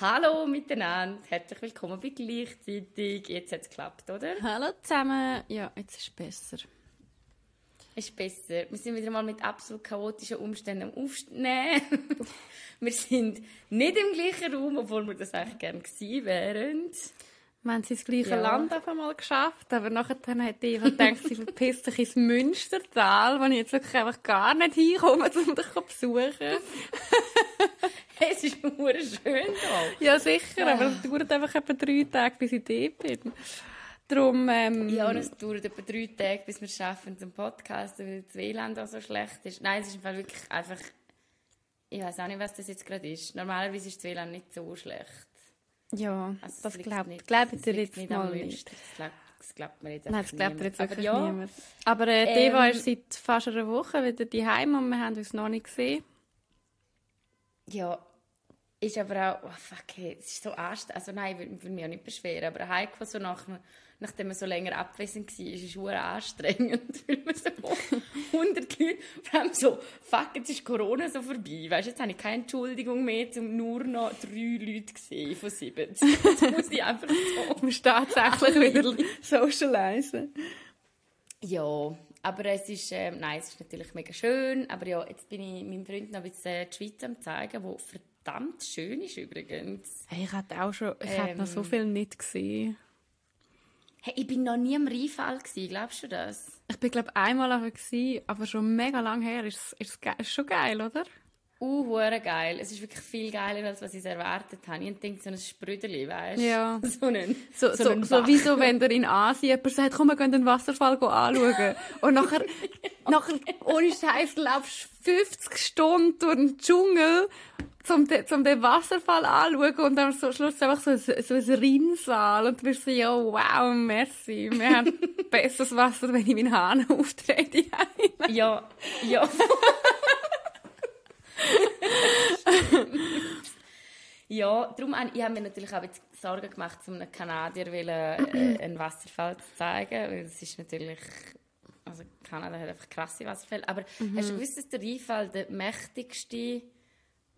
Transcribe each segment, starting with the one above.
Hallo miteinander, herzlich willkommen bei gleichzeitig. Jetzt hat es geklappt, oder? Hallo zusammen. Ja, jetzt ist es besser. Ist besser. Wir sind wieder mal mit absolut chaotischen Umständen am Aufnehmen. wir sind nicht im gleichen Raum, obwohl wir das eigentlich gerne gewesen wären. Wir haben sie ins gleiche ja. Land auf einmal geschafft, aber nachher hat Eva gedacht, sie verpisst sich ins Münstertal, wo ich jetzt wirklich einfach gar nicht hinkomme, um dich zu besuchen. es ist nur schön da. Ja, sicher, aber es dauert einfach etwa drei Tage, bis ich dort bin. Darum, ähm, ja, es dauert etwa drei Tage, bis wir schaffen zum Podcast, weil das WLAN auch so schlecht ist. Nein, es ist wirklich einfach... Ich weiß auch nicht, was das jetzt gerade ist. Normalerweise ist das WLAN nicht so schlecht. Ja, also das glaube glaub ich dir jetzt nicht mal nicht. Das glaubt mir jetzt Nein, das glaubt mir jetzt wirklich ja, niemand. Aber äh, ähm, Deva ist seit fast einer Woche wieder daheim und wir haben uns noch nicht gesehen. Ja, ist aber auch, oh fuck, hey, es ist so anstrengend. Also nein, ich will mich auch nicht beschweren, aber Heiko so nach, nachdem man so länger abwesend war, ist es schon anstrengend, weil man so 100 Leute, vor allem so, fuck, jetzt ist Corona so vorbei, weißt du, jetzt habe ich keine Entschuldigung mehr, um nur noch drei Leute gesehen von sieben. Jetzt muss ich einfach so... Du musst tatsächlich wieder socialisen. Ja, aber es ist, äh, nein, es ist natürlich mega schön, aber ja, jetzt bin ich meinem Freund noch ein bisschen die Schweiz am zeigen, wo verdammt schön ist übrigens. Hey, ich hatte auch schon, ich ähm, noch so ähm, viel nicht gesehen. Hey, ich bin noch nie im Rheinfall gewesen, glaubst du das? Ich bin glaube einmal aber gewesen, aber schon mega lang her. Ist, ist, ist schon geil, oder? Uh, geil. Es ist wirklich viel geiler, als was ich erwartet habe. Ich denke, so ein Sprüderli, weißt du? Ja. So, einen, so, so, so, so wie so, wenn der in Asien jemand sagt, komm, wir gehen den Wasserfall anschauen. Und nachher, nachher ohne Scheiß, laufst 50 Stunden durch den Dschungel zum, zum den Wasserfall anschauen und dann so Schluss einfach so, ein, so ein Rinnsal und du bist so, ja, wow, merci, wir haben besseres Wasser, wenn ich meinen Hahn auftrete. ja, ja. ja, darum ich habe mir natürlich auch jetzt Sorgen gemacht, um einem Kanadier äh, einen Wasserfall zu zeigen, weil es ist natürlich also Kanada hat einfach krasse Wasserfälle, aber mhm. hast du gewusst, dass der Rheinfall der mächtigste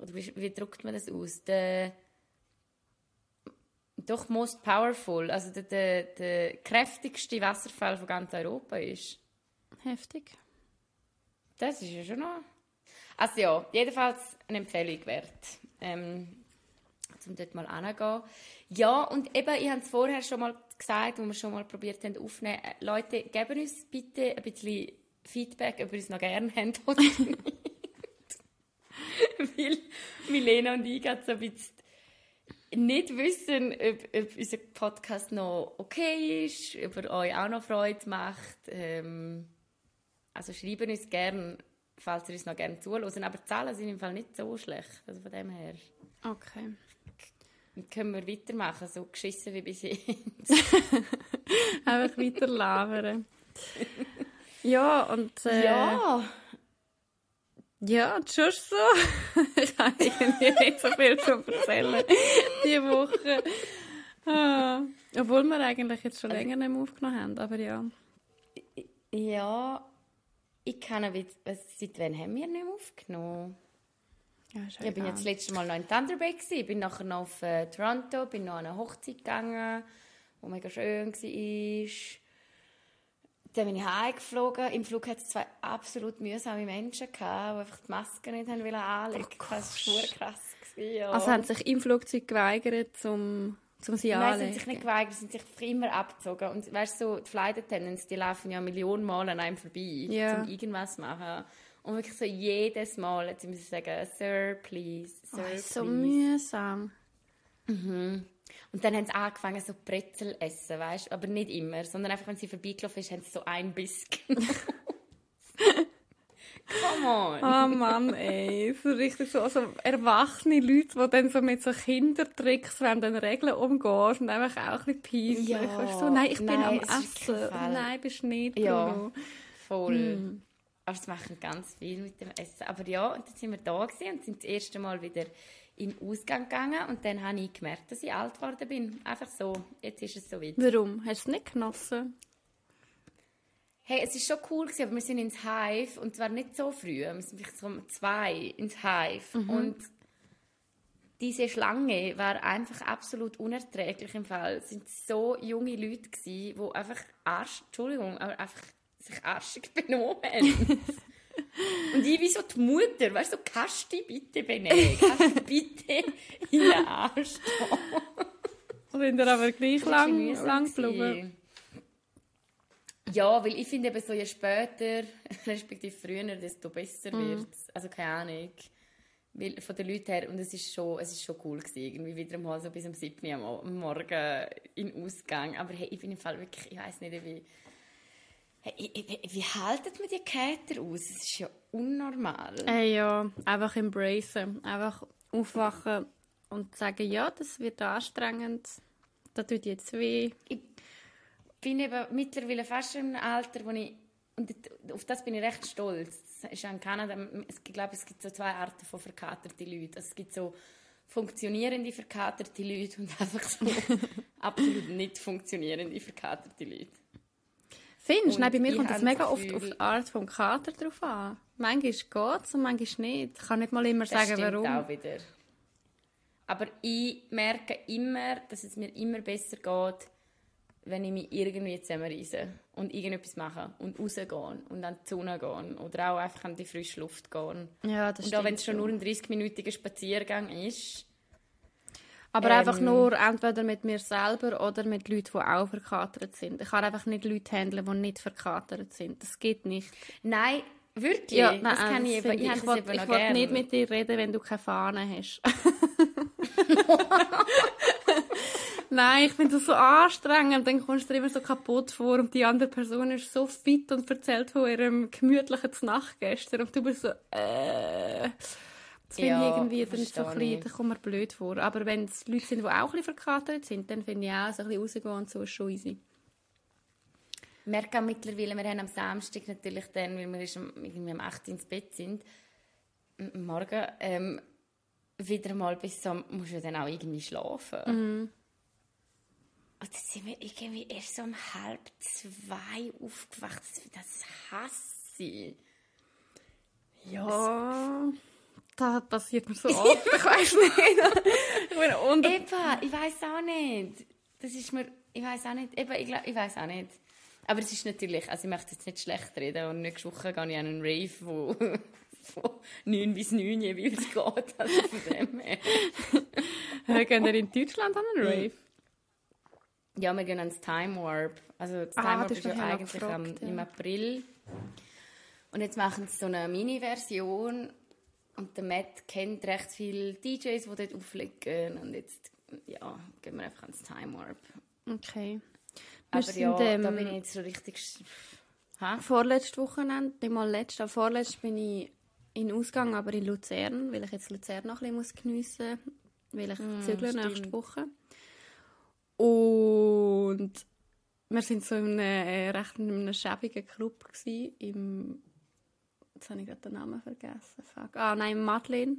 oder wie, wie drückt man das aus? Der, doch most powerful, also der, der, der kräftigste Wasserfall von ganz Europa ist. Heftig. Das ist ja schon noch. Also ja, jedenfalls eine Empfehlung wert. Ähm, um dort mal anzugehen. Ja, und eben, ich habe es vorher schon mal gesagt, wo wir schon mal probiert haben aufzunehmen. Äh, Leute, geben uns bitte ein bisschen Feedback, ob ihr es noch gerne habt oder nicht. weil Milena und ich gerade so ein bisschen nicht wissen, ob, ob unser Podcast noch okay ist, ob er euch auch noch Freude macht. Ähm, also schreiben uns gerne, falls ihr uns noch gerne zuhören. Aber die Zahlen sind im Fall nicht so schlecht. Also von dem her. Okay. Dann können wir weitermachen, so geschissen wie bis jetzt. Einfach weiter labern. ja, und... Äh, ja... Ja, schon so. ich habe irgendwie nicht so viel zu erzählen diese Woche. Ah, obwohl wir eigentlich jetzt schon länger nicht mehr aufgenommen haben, aber ja. Ja, ich kann aber seit wann haben wir nicht mehr aufgenommen? Ja, ich bin jetzt das letzte Mal noch in Thunder Bay gewesen, bin nachher noch auf äh, Toronto, bin noch an eine Hochzeit gegangen, wo mega schön war. Dann bin ich heimgeflogen. Im Flug hatte es zwei absolut mühsame Menschen, gehabt, die einfach die Maske nicht haben anlegen wollten. Oh, das war krass. Gewesen, ja. Also haben sich im Flugzeug geweigert, zum, zum sie Nein, sie haben sich nicht geweigert, sie haben sich immer abgezogen. Und weißt du, so, die Flight Attendants, die laufen ja Millionen Mal an einem vorbei, ja. um irgendwas zu machen. Und wirklich so jedes Mal jetzt müssen sie sagen, Sir, please, Sir, oh, please. so mühsam. Mhm. Und dann haben sie angefangen, so Brezel essen, weißt du? Aber nicht immer, sondern einfach, wenn sie vorbeigelaufen ist, haben sie so ein Biss Come on! Oh Mann, ey. So richtig so also erwachsene Leute, die dann so mit so Kindertricks wenn dann Regeln umgehen und einfach auch ein bisschen peinlich. Ja, so, nein, ich bin nein, am Essen. Nein, bist nicht, Bruno. Ja, voll. Hm. Aber sie machen ganz viel mit dem Essen. Aber ja, und dann sind wir da gewesen und sind das erste Mal wieder in den Ausgang gegangen und dann habe ich gemerkt, dass ich alt geworden bin. Einfach so, jetzt ist es so weit. Warum? Hast du es nicht genossen? Hey, es war schon cool, gewesen, aber wir sind ins Hive und zwar nicht so früh, wir sind vielleicht so um zwei ins Hive mhm. und diese Schlange war einfach absolut unerträglich im Fall. Es sind so junge Leute gewesen, die einfach Arsch, Entschuldigung, aber einfach sich arschig benommen haben. Und ich wie so die Mutter, weißt du, so, kannst du dich bitte benehmen? Kannst du bitte in den Arsch Und sind er aber gleich lang, lang geblieben? Ja, weil ich finde eben so, je später, respektive früher, desto besser mm. wird es. Also keine Ahnung. Weil, von den Leuten her, und es ist schon, es ist schon cool gewesen, irgendwie wieder mal so bis um 7 Uhr am Morgen in Ausgang. Aber hey, ich bin im Fall wirklich, ich weiß nicht, wie, wie haltet man die Käter aus? Es ist ja unnormal. Äh, ja, einfach embracen, einfach aufwachen und sagen, ja, das wird anstrengend, das tut jetzt weh. Ich bin eben mittlerweile fast im Alter, wo ich und auf das bin ich recht stolz. Das ist in Kanada, ich glaube, es gibt so zwei Arten von verkaterten Leuten. Also es gibt so funktionierende verkaterte Leute und einfach so absolut nicht funktionierende verkaterte Leute. Findest du? Bei mir kommt das mega oft auf die Art vom Kater drauf an. Manchmal geht es und manchmal nicht. Ich kann nicht mal immer sagen, warum. auch wieder. Aber ich merke immer, dass es mir immer besser geht, wenn ich mich irgendwie zusammenreise und irgendetwas mache und rausgehen und an die Sonne gehen oder auch einfach an die frische Luft gehen. Ja, das und auch wenn es schon nur ein 30-minütiger Spaziergang ist. Aber ähm, einfach nur entweder mit mir selber oder mit Leuten, die auch verkatert sind. Ich kann einfach nicht Leute handeln, die nicht verkatert sind. Das geht nicht. Nein, wirklich? Ja, nein, das kann ich, eben, ich, ich, ich will nicht mit dir reden, wenn du keine Fahne hast. Nein, ich finde das so anstrengend. Dann kommst du dir immer so kaputt vor und die andere Person ist so fit und erzählt von ihrem gemütlichen Nacht gestern und du bist so, äh. Das finde ja, ich irgendwie dann so ein bisschen, da kommt mir blöd vor. Aber wenn es Leute sind, die auch ein bisschen verkatert sind, dann finde ich auch, so ein bisschen rausgehen und so ist schon easy. Ich merke auch mittlerweile, wir haben am Samstag natürlich dann, weil wir irgendwie um 8 ins Bett sind, Morgen, ähm, wieder mal bis so, musst du dann auch irgendwie schlafen. Mhm. Und dann sind wir irgendwie erst so um halb zwei aufgewacht. Das hasse ich. Ja, das passiert mir so oft. ich weiß nicht. ich bin unter... Epa, ich weiß auch nicht. Das ist mir... Ich weiß auch nicht. Epa, ich, glaub, ich weiß auch nicht. Aber es ist natürlich... Also ich möchte jetzt nicht schlecht reden. Und nächste Woche gehe ich an einen Rave, wo... von 9 bis 9 jeweils geht. Also von dem her. Gehen wir in Deutschland an einen Rave? Ja, wir gehen ans Time Warp. Also das ah, Time Warp ist ja eigentlich gefragt, am, ja. im April. Und jetzt machen sie so eine Mini-Version. Und der Matt kennt recht viele DJs, die dort auflegen. Und jetzt ja, gehen wir einfach ans Time Warp. Okay. Aber sind, ja, ähm, da bin ich jetzt so richtig... Ha? Vorletztes Wochenende, nicht mal letztes, vorletztes bin ich in Ausgang, aber in Luzern, weil ich jetzt Luzern noch ein bisschen geniessen muss, weil ich mm, zügle nächste Woche. Und wir sind so in einem äh, recht in einem schäbigen Club gewesen, im jetzt habe ich gerade den Namen vergessen. Fuck. Ah nein, Madeleine.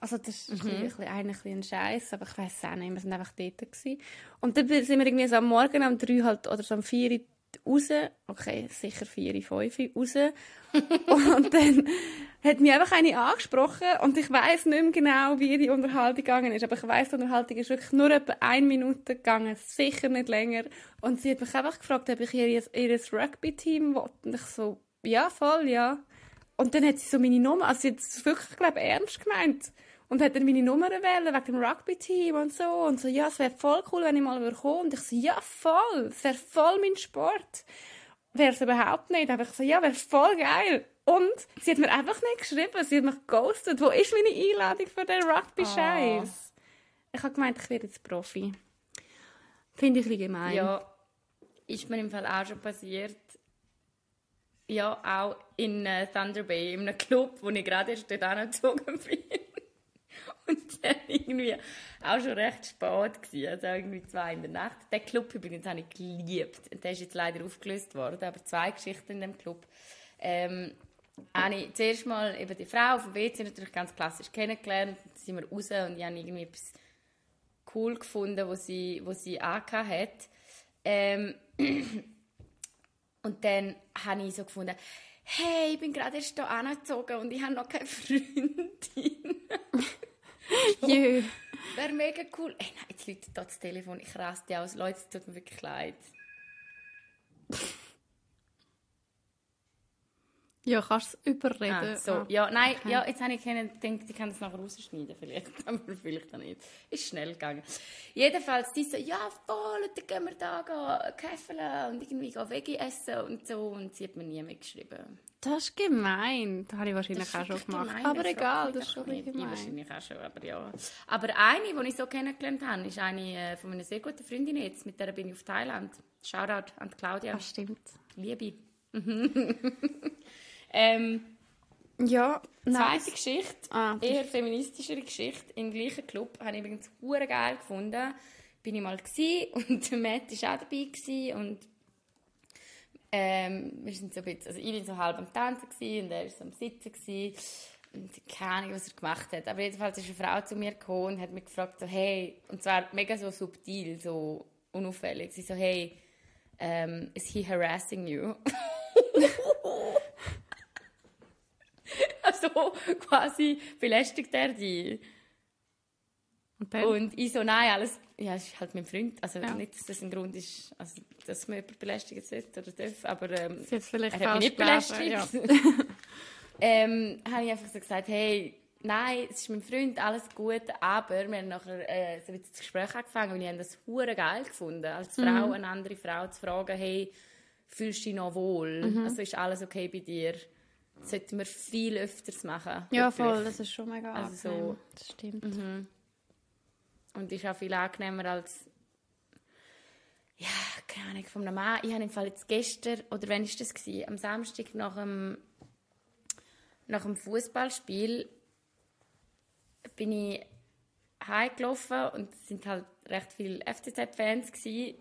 Also das ist mhm. ein bisschen, eigentlich ein Scheiß, aber ich weiß auch nicht, wir sind einfach dort gewesen. Und dann sind wir irgendwie so am Morgen um drei halt, oder so um vier raus, okay, sicher vier, fünf raus. und dann hat mich einfach eine angesprochen und ich weiß nicht mehr genau, wie die Unterhaltung gegangen ist, aber ich weiß, die Unterhaltung ist wirklich nur etwa eine Minute gegangen, sicher nicht länger. Und sie hat mich einfach gefragt, ob ich ihr, ihr Rugby-Team will. Und ich so, ja, voll, ja. Und dann hat sie so meine Nummer, also sie hat es wirklich, glaube ich, ernst gemeint. Und hat dann meine Nummer wählen wegen dem Rugby-Team und so. Und so, ja, es wäre voll cool, wenn ich mal kommen Und ich so, ja, voll, es wäre voll mein Sport. Wäre es überhaupt nicht. Aber ich so, ja, wäre voll geil. Und sie hat mir einfach nicht geschrieben, sie hat mich ghostet. Wo ist meine Einladung für den Rugby-Scheiß? Oh. Ich habe gemeint, ich werde jetzt Profi. Finde ich ein gemein. Ja, ist mir im Fall auch schon passiert. Ja, auch in uh, Thunder Bay, in einem Club, wo ich gerade erst dort angezogen bin. Und dann irgendwie auch schon recht spät gewesen, also irgendwie zwei in der Nacht. Der Club übrigens habe ich geliebt. Der ist jetzt leider aufgelöst worden, aber zwei Geschichten in dem Club. Ähm, habe ich zuerst mal eben die Frau vom WC natürlich ganz klassisch kennengelernt. Dann sind wir raus und ich habe irgendwie etwas cool gefunden, was sie, was sie angehabt hat. Ähm, und dann habe ich so gefunden, hey, ich bin gerade erst hier angezogen und ich habe noch keine Freundin. Jö. Wäre mega cool. Ey, nein, jetzt läutet da das Telefon. Ich raste aus. Leute, es tut mir wirklich leid. Ja, kannst du es überreden. Ah, so, Ah. ja, nein, Okay. ja, jetzt habe ich gedacht, ich kann das nachher rausschneiden, vielleicht, aber vielleicht auch nicht. Ist schnell gegangen. Jedenfalls, die so, ja, voll, dann gehen wir da gehen, käfeln und irgendwie gehen Veggie essen und so, und sie hat mir nie mehr geschrieben. Das ist gemein. Das habe ich wahrscheinlich auch schon gemacht. gemein, aber das egal, das ist schon nicht. Ich gemein. wahrscheinlich auch schon, aber ja. Aber eine, die ich so kennengelernt habe, ist eine äh, von meiner sehr guten Freundin jetzt, mit der bin ich auf Thailand. Shoutout an die Claudia. Das stimmt. Liebe. ähm, Ja, Zweite Geschichte, Ah, eher feministischere Geschichte, im gleichen Club, habe ich übrigens hure geil gefunden. Bin ich mal gsi und Matt war auch dabei gsi und ähm, wir sind so ein bisschen, also ich bin so halb am Tanzen gsi und er war so am Sitzen gsi und keine Ahnung, was er gemacht hat. Aber jedenfalls ist eine Frau zu mir gekommen und hat mich gefragt so, hey, und zwar mega so subtil, so unauffällig. Sie so, hey, ähm, is he harassing you? also quasi belästigt er dich. Und dann? Und ich so, nein, alles, ja, ist halt mein Freund. Also Ja. nicht, dass das ein Grund ist, also, dass man jemanden belästigen sollte oder darf, aber ähm, vielleicht er hat mich nicht belästigt. ähm, habe ich einfach so gesagt, hey, nein, es ist mein Freund, alles gut, aber wir haben nachher äh, so das Gespräch angefangen und ich habe das hure geil gefunden, als Frau eine andere Frau zu fragen, hey, fühlst du dich noch wohl? Also ist alles okay bei dir? Das sollten wir viel öfters machen. Ja, wirklich. voll, das ist schon mega Also so-. Das stimmt. Und ist auch viel angenehmer als ja, keine Ahnung, von einem Mann. Ich habe im Fall jetzt gestern, oder wann war das? Gewesen? Am Samstag nach dem, nach dem Fußballspiel bin ich heimgelaufen und es sind halt recht viele FCZ-Fans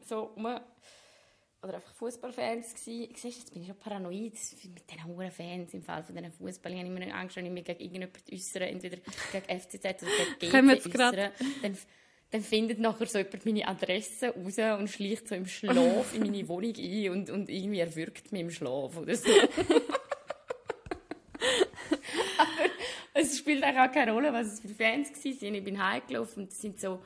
so rum. Oder einfach Fußballfans gewesen. Ich sehe, jetzt bin ich schon paranoid mit diesen hohen Fans im Fall von diesen Fußball. Ich habe immer Angst, wenn ich mich gegen irgendjemanden äußere, entweder gegen FCZ oder gegen GC äußere, dann, dann findet nachher so jemand meine Adresse raus und schleicht so im Schlaf in meine Wohnung ein und, und irgendwie erwürgt mich im Schlaf oder so. Aber es spielt auch keine Rolle, was es für Fans waren. Ich bin heimgelaufen und es sind so...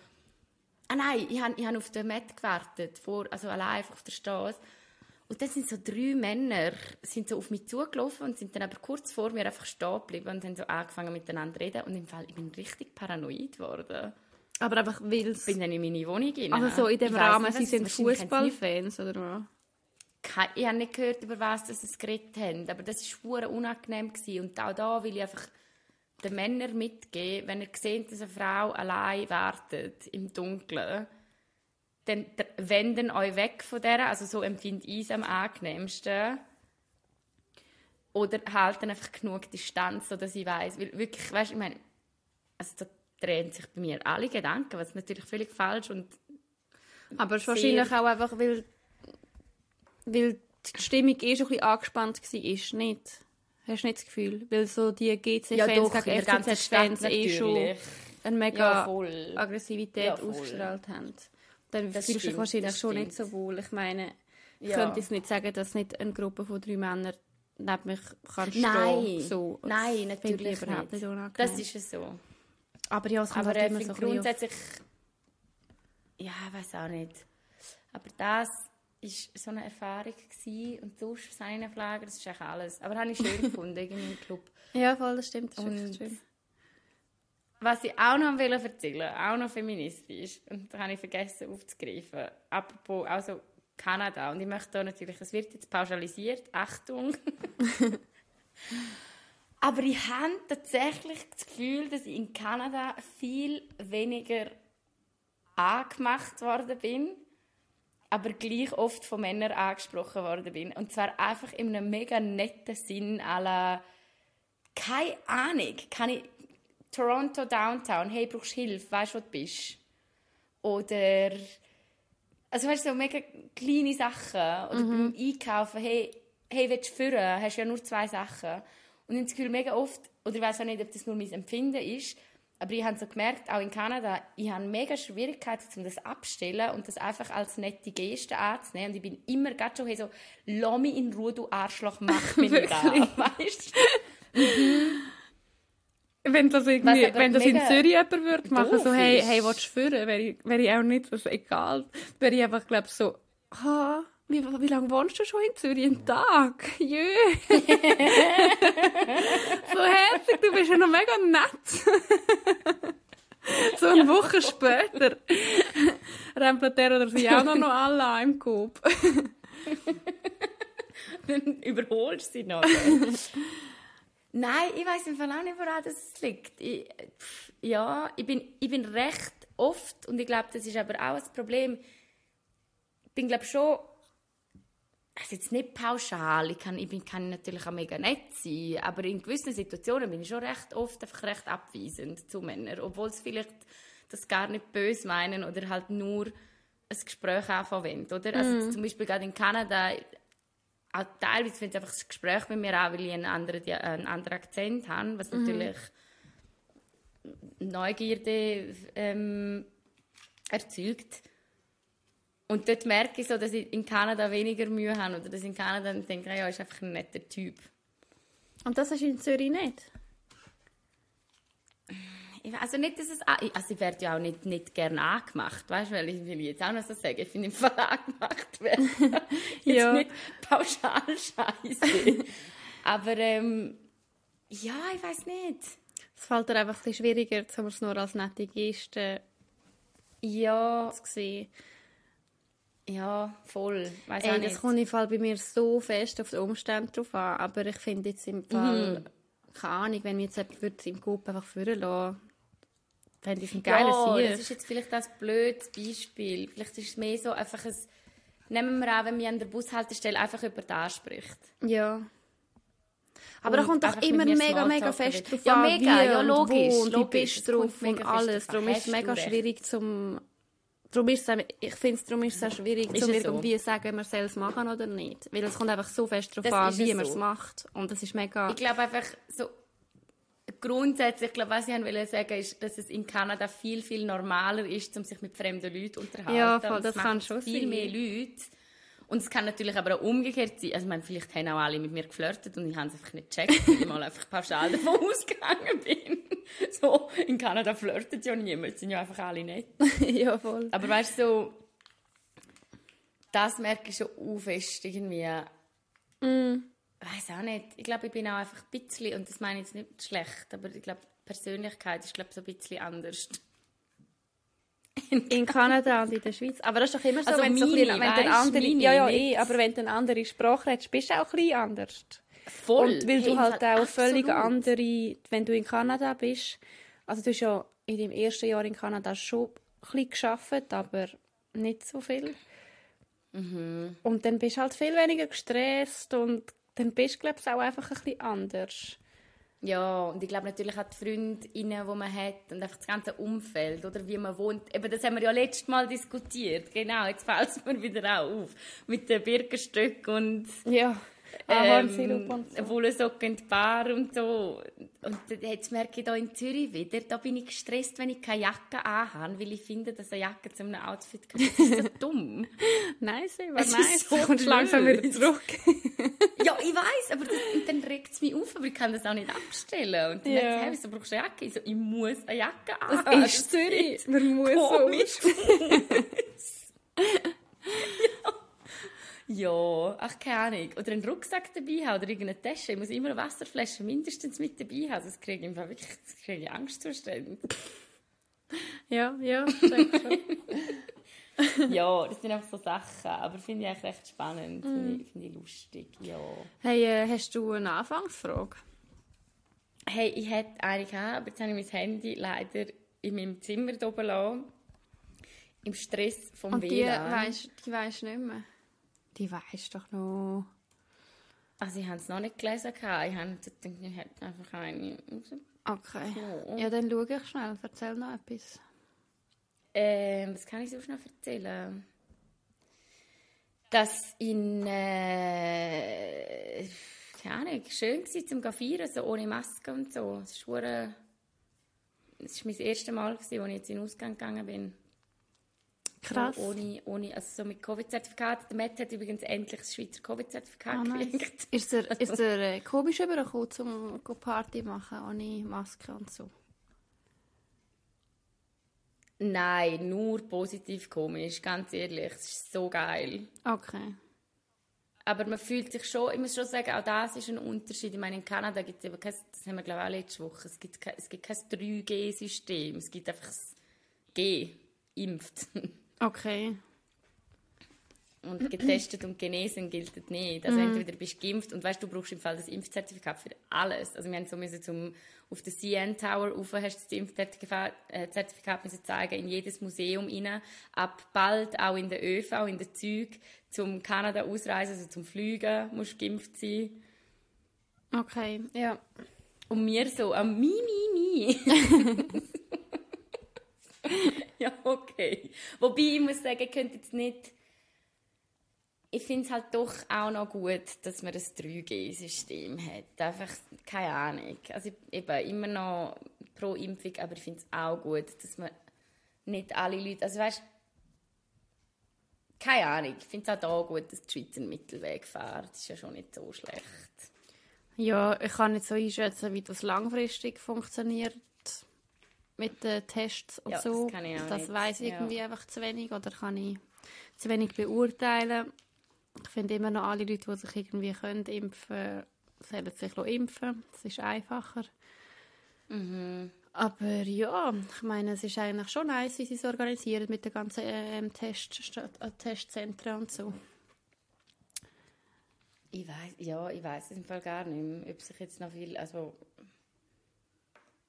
Ah nein, ich habe ich hab auf den Matt gewartet, vor, also allein einfach auf der Straße. Und dann sind so drei Männer sind so auf mich zugelaufen und sind dann aber kurz vor mir einfach stehen geblieben und haben so angefangen miteinander zu reden. Und im Fall, ich bin richtig paranoid geworden. Aber einfach, weil Ich bin dann in meine Wohnung rein. Also so in dem Ich Rahmen, nicht, sie sind Fußballfans, oder was? Ich habe nicht gehört, über was sie geredet haben, aber das war unangenehm. Gewesen. Und auch da will ich einfach den Männern mitgeben, wenn ihr seht, dass eine Frau allein wartet, im Dunkeln, dann wenden euch weg von der, also so empfinde ich es am angenehmsten. Oder halten einfach genug Distanz, sodass ich weiß, weil wirklich, weißt, ich meine, also da drehen sich bei mir alle Gedanken, was natürlich völlig falsch und Aber es ist wahrscheinlich auch einfach, weil, weil die Stimmung eh schon ein bisschen angespannt war, ist nicht? Hast du nicht das Gefühl? Weil so die GC-Fans in gegen FCZ-Fans eh schon eine mega Ja. Aggressivität Ja, ausgestrahlt haben. Dann Das fühlst du dich wahrscheinlich schon nicht so wohl. Ich meine, ich Ja. könnte jetzt nicht sagen, dass nicht eine Gruppe von drei Männern neben mich kann Nein, stehen. So, nein, natürlich ich überhaupt nicht. nicht. Das ist es so. aber ja, es kommt Aber halt immer so grundsätzlich, ja, ich weiß auch nicht. Aber das war so eine Erfahrung gewesen. und sonst Seinenflager, das ist eigentlich alles. Aber das habe ich schön gefunden, irgendwie im Club. Ja, voll, das stimmt. Das ist Und- schön. Was ich auch noch will erzählen auch noch feministisch, und da habe ich vergessen aufzugreifen, apropos also Kanada, und ich möchte da natürlich, das wird jetzt pauschalisiert, Achtung. Aber ich habe tatsächlich das Gefühl, dass ich in Kanada viel weniger angemacht worden bin, aber gleich oft von Männern angesprochen worden bin. Und zwar einfach in einem mega netten Sinn, la, keine Ahnung, kann ich Toronto Downtown, hey, brauchst du Hilfe, weißt du, wo du bist? Oder, also weißt du, so mega kleine Sachen. Oder beim Einkaufen, hey, hey, willst du führen? Hast ja nur zwei Sachen. Und ich habe das Gefühl, mega oft, oder ich weiß auch nicht, ob das nur mein Empfinden ist, aber ich habe so gemerkt, auch in Kanada, ich habe mega Schwierigkeiten, um das abzustellen und das einfach als nette Geste anzunehmen. Und ich bin immer gerade schon so, lass mich in Ruhe, du Arschloch, mach mich nicht an. Wirklich? Weißt wenn das, irgendwie, wenn das in Zürich jemand würde machen, so, hey, hey, willst du führen? Wäre ich, wär ich auch nicht, also egal. Wäre ich einfach, glaube so, ah, wie, wie lange wohnst du schon in Zürich? Einen Tag? Jö. so herzig, du bist ja noch mega nett. so eine Woche später rempelt er oder sie auch noch, alle im Coop. Dann überholst du sie noch. Nein, ich weiß im Fall auch nicht, woran das liegt. Ich, ja, ich bin, ich bin recht oft, und ich glaube, das ist aber auch ein Problem, ich bin glaube schon, also jetzt nicht pauschal, ich kann, ich bin, kann natürlich auch mega nett sein, aber in gewissen Situationen bin ich schon recht oft einfach recht abweisend zu Männern, obwohl sie vielleicht das gar nicht böse meinen oder halt nur ein Gespräch anfangen oder? Also mm. zum Beispiel gerade in Kanada auch teilweise ich einfach das Gespräch mit mir auch, weil ich einen anderen, einen anderen Akzent habe, was mhm. natürlich Neugierde ähm, erzeugt. Und dort merke ich so, dass ich in Kanada weniger Mühe habe oder dass ich in Kanada denke, ja, ist einfach ein netter Typ. Und das hast du in Zürich nicht? also nicht, dass es, also ich werde ja auch nicht, nicht gerne angemacht, weißt du, weil ich will jetzt auch noch so sagen, ich finde im Fall angemacht werden jetzt ja. nicht pauschal scheiße. Aber ähm, ja, ich weiß nicht. Es fällt dir einfach ein bisschen schwieriger, es nur als nette Geste ja. zu sehen. Ja, voll. Weiss Ey, das kommt im Fall bei mir so fest auf die Umstände drauf an, aber ich finde jetzt im Fall, mhm. keine Ahnung, wenn mir jetzt jemand im Coop einfach führen lassen Fände ich ein geiles ja, das ist jetzt vielleicht ein blödes Beispiel. Vielleicht ist es mehr so einfach ein... Nehmen wir an, wenn man an der Bushaltestelle einfach über das anspricht. Ja. Aber da kommt doch immer mega, mega fest drauf ja, an, mega, wie ja, logisch, und wo, logisch, wie bist drauf und alles. Darum ist es mega schwierig zum... Darum ist es, ich finde es darum ist es auch schwierig, ist zum irgendwie so? sagen, man soll es machen oder nicht. Weil es kommt einfach so fest darauf an, wie man es so. macht. Und das ist mega... Ich glaube einfach, so grundsätzlich, glaube, was ich wollte sagen, ist, dass es in Kanada viel, viel normaler ist, um sich mit fremden Leuten zu unterhalten. Ja, voll, das kann schon viel sein. mehr Leute. Und es kann natürlich aber auch umgekehrt sein. Also, ich meine, vielleicht haben auch alle mit mir geflirtet und ich habe es einfach nicht gecheckt, weil ich mal einfach pauschal davon ausgegangen bin. So, in Kanada flirtet ja niemand, sind ja einfach alle nett. ja, voll. Aber weißt du, so, das merke ich schon auch fest irgendwie. Mm weiß auch nicht. Ich glaube, ich bin auch einfach ein bisschen, und das meine ich jetzt nicht schlecht, aber ich glaube, Persönlichkeit ist, glaube so ein bisschen anders. In Kanada und in der Schweiz. Aber das ist doch immer so, also wenn, meine, so bisschen, wenn weißt, der andere, ja, ja, eh, aber wenn du eine andere Sprache redest, bist du auch ein bisschen anders. Voll. Und weil du halt auch völlig andere, wenn du in Kanada bist, also du hast ja in deinem ersten Jahr in Kanada schon ein bisschen gearbeitet, aber nicht so viel. Mhm. Und dann bist du halt viel weniger gestresst und dann bist du, glaube ich, auch einfach ein bisschen anders. Ja, und ich glaube natürlich auch die Freundinnen, die man hat und einfach das ganze Umfeld oder wie man wohnt. Eben, das haben wir ja letztes Mal diskutiert. Genau, jetzt fällt es mir wieder auch auf. Mit den Birkenstöcken und... Ja ähm, und so. Wollsocken in die Bar und so. Und jetzt merke ich hier in Zürich wieder, da bin ich gestresst, wenn ich keine Jacke anhabe, weil ich finde, dass eine Jacke zu einem Outfit gehört. Das ist so dumm. nice, aber es nice. So kommst langsam wieder zurück. ja, ich weiß, aber das, dann regt es mich auf, aber ich kann das auch nicht abstellen. Und dann ja. ich, hey, wieso brauchst du eine Jacke? Ich so, ich muss eine Jacke anhaben. Das ist Zürich. Man muss so. ja. Ja, ach, keine Ahnung. Oder einen Rucksack dabei haben oder irgendeine Tasche. Ich muss immer eine Wasserflasche mindestens mit dabei haben. Das kriege ich wirklich das kriege ich Angstzustände. Ja, ja, ja, das sind einfach so Sachen. Aber finde ich eigentlich recht spannend. Mm. Finde ich, find ich lustig, ja. Hey, äh, hast du eine Anfangsfrage? Hey, ich hätte eine gehabt, aber jetzt habe ich mein Handy leider in meinem Zimmer oben lassen. Im Stress vom Und WLAN. die weisst, weisst nicht mehr? Die weiß doch noch. Also ich habe es noch nicht gelesen. Ich habe gedacht, ich hätte einfach eine. Okay. Ja. ja, dann schaue ich schnell. Erzähl noch etwas. Ähm, was kann ich sonst noch erzählen? Dass in... Äh, keine Ahnung, schön war zum Feiern, so ohne Maske und so. Es war, es war mein erstes Mal, als ich jetzt in den Ausgang gegangen bin. Krass. Ohne, ohne, also so mit Covid-Zertifikat. Der Matt hat übrigens endlich das Schweizer Covid-Zertifikat Ah, nice. gekriegt. Ist er, ist er äh, komisch übergekommen, um Party machen, ohne Maske und so? Nein, nur positiv komisch, ganz ehrlich. Es ist so geil. Okay. Aber man fühlt sich schon, ich muss schon sagen, auch das ist ein Unterschied. Ich meine, in Kanada gibt es eben kein, das haben wir glaube ich auch letzte Woche, es gibt, kein, es gibt kein 3G-System. Es gibt einfach das G, impft. Okay. Und getestet und genesen gilt nicht. Also entweder bist du geimpft und weißt du, brauchst im Fall das Impfzertifikat für alles. Also wir haben so müssen zum, auf den CN Tower rauf, hast du das Impfzertifikat äh, Zertifikat müssen zeigen, in jedes Museum rein. Ab bald auch in der ÖV, in den Zügen, zum Kanada ausreisen, also zum Fliegen, musst du geimpft sein. Okay, ja. Und mir so, am mi, mi, mi. ja, okay. Wobei, ich muss sagen, ich könnte jetzt nicht... Ich finde es halt doch auch noch gut, dass man ein 3G-System hat. Einfach, keine Ahnung. Also eben immer noch pro Impfung, aber ich finde es auch gut, dass man nicht alle Leute... Also weißt keine Ahnung. Ich finde es auch da gut, dass die Schweiz einen Mittelweg fährt. Das ist ja schon nicht so schlecht. Ja, ich kann nicht so einschätzen, wie das langfristig funktioniert mit den Tests und Ja, so. das kann ich das weiß ich Ja. irgendwie einfach zu wenig oder kann ich zu wenig beurteilen. Ich finde immer noch alle Leute, die sich irgendwie können impfen, sollen sich impfen. Das ist einfacher. Mhm. Aber ja, ich meine, es ist eigentlich schon nice, wie sie es organisieren mit den ganzen ähm, Test, äh, Testzentren und so. Ich weiß, ja, ich weiß es im Fall gar nicht mehr, ob sich jetzt noch viel, also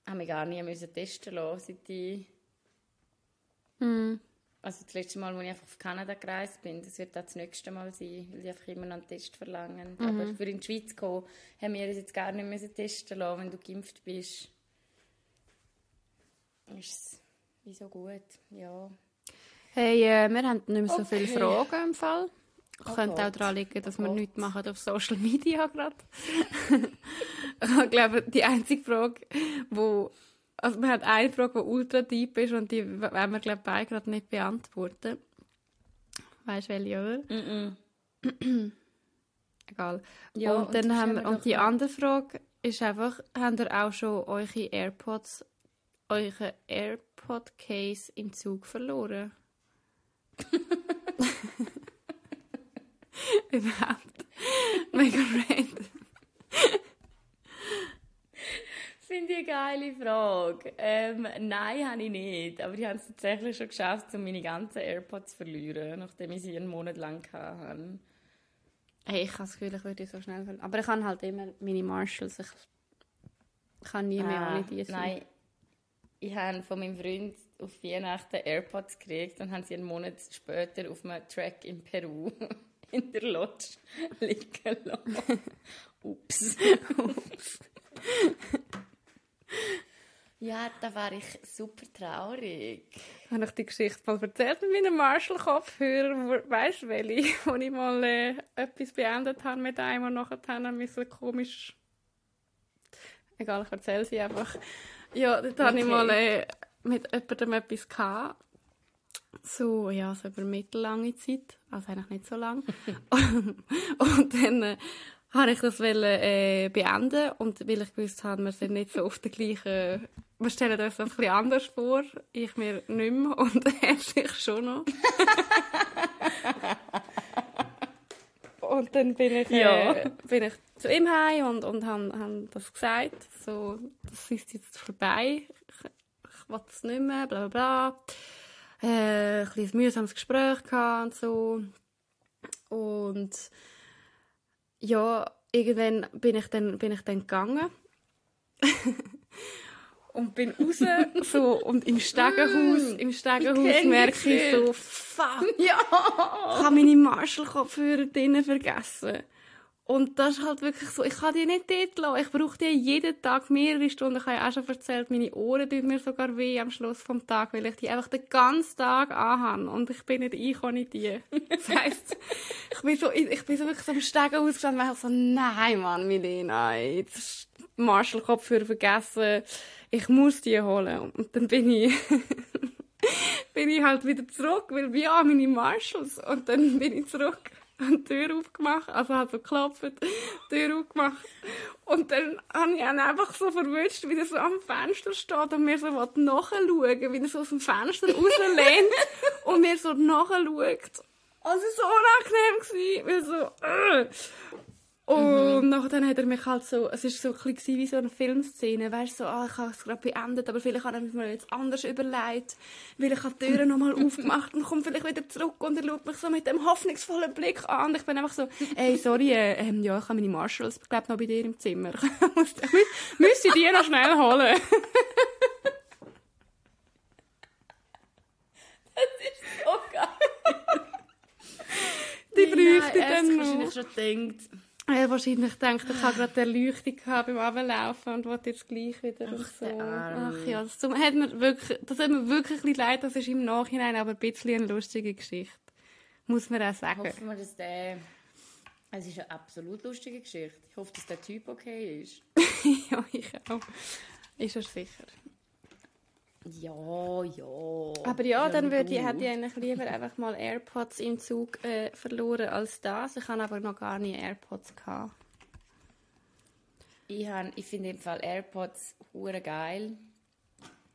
haben wir gar nie müssen testen lassen, seit ich, Hm. also das letzte Mal, als ich einfach auf Kanada gereist bin, das wird auch das nächste Mal sein, weil sie einfach immer noch einen Test verlangen. Aber für in die Schweiz kommen, haben wir uns jetzt gar nicht müssen testen lassen, wenn du geimpft bist. Ist es wie so gut, ja. Hey, äh, wir haben nicht mehr so Okay. viele Fragen im Fall. Oh Könnte auch daran liegen, dass Oh wir Gott. nichts machen auf Social Media gerade. ich glaube, die einzige Frage, wo also wir haben eine Frage, die ultra deep ist und die wollen wir glaube beide gerade nicht beantworten. Weißt du welche, oder? Mm Egal. Ja, und, und dann haben wir, und die noch- andere Frage ist einfach, habt ihr auch schon eure AirPods, eure AirPod-Case im Zug verloren? Überhaupt. Mega random. Finde ich eine geile Frage. Ähm, nein, habe ich nicht. Aber ich habe es tatsächlich schon geschafft, um meine ganzen AirPods zu verlieren, nachdem ich sie einen Monat lang hatte. Hey, ich habe das Gefühl, ich würde so schnell verlieren. Aber ich habe halt immer meine Marshalls. Ich kann nie mehr Ah, ohne die sein. Nein, ich habe von meinem Freund auf Weihnachten AirPods gekriegt und habe sie einen Monat später auf einem Track in Peru in der Lodge liegen lassen. Ups. Ups. Ja, da war ich super traurig. Habe ich die Geschichte mal erzählt mit meinem Marshall-Kopfhörer? Weißt du, welche? Wo ich mal äh, etwas beendet habe mit einem und nachher wir so komisch. Egal, ich erzähle sie einfach. Ja, dort hatte ich Okay. mal äh, mit jemandem etwas gehabt. So, ja, so über mittellange Zeit. Also eigentlich nicht so lang. und dann äh, habe ich das wollen, äh, beenden und weil ich gewusst habe, wir sind nicht so auf der gleichen... Wir stellen uns das ein bisschen anders vor. Ich mir nicht mehr und er sich schon noch. und dann bin ich, äh, Ja. bin ich zu ihm heim und, und habe hab das gesagt. So, das ist jetzt vorbei. Ich, ich will das nicht mehr, bla bla bla. Äh, ein bisschen ein mühsames Gespräch gehabt und so. Und ja, irgendwann bin ich dann, bin ich dann gegangen. und bin raus, so, und im Stegenhaus, im Stegenhaus merke ich so, fuck, Ja! ich habe meine Marshall-Kopfhörer drinnen vergessen. Und das ist halt wirklich so, ich kann die nicht dort lassen. Ich brauche die jeden Tag mehrere Stunden. Ich habe ja auch schon erzählt, meine Ohren tun mir sogar weh am Schluss vom Tag, weil ich die einfach den ganzen Tag anhabe. Und ich bin nicht ich, ohne die. Das heisst, ich bin so, ich, bin so wirklich so am Stegen ausgestanden und ich so, nein, Mann, Milena, jetzt ist Marshall-Kopfhörer vergessen. Ich muss die holen. Und dann bin ich bin ich halt wieder zurück, weil an meine Marshalls. Und dann bin ich zurück die Tür aufgemacht, also hat so geklopft, Tür aufgemacht. Und dann habe ich ihn einfach so verwünscht, wie er so am Fenster steht und mir so nachschauen wie er so aus dem Fenster rauslehnt und mir so nachschaut. Also so unangenehm gewesen, weil so, äh. Und mhm. nachher hat er mich halt so, es war so ein bisschen wie so eine Filmszene, weißt du, so, ah, ich habe es gerade beendet, aber vielleicht habe ich mir jetzt anders überlegt, weil ich habe die Türen nochmal aufgemacht und komme vielleicht wieder zurück und er schaut mich so mit dem hoffnungsvollen Blick an und ich bin einfach so, ey, sorry, äh, ähm, ja, ich habe meine Marshalls, glaube noch bei dir im Zimmer. Müsste ich die noch schnell holen. das ist so geil. die bräuchte ich dann noch. Ich schon gedacht, er wahrscheinlich denkt, ich habe gerade eine Erleuchtung beim Ablaufen und will jetzt gleich wieder Ach, so. Ach ja, das hat mir wirklich, das hat mir wirklich ein leid, das ist im Nachhinein aber ein bisschen eine lustige Geschichte. Muss man auch sagen. Hoffen wir, dass der... Es ist eine absolut lustige Geschichte. Ich hoffe, dass der Typ okay ist. ja, ich auch. Ist er sicher. Ja, ja. Aber ja, dann würde ich, hätte ich eigentlich lieber einfach mal AirPods im Zug äh, verloren als das. Ich habe aber noch gar nie AirPods gehabt. Ich, ich finde im Fall AirPods hure geil.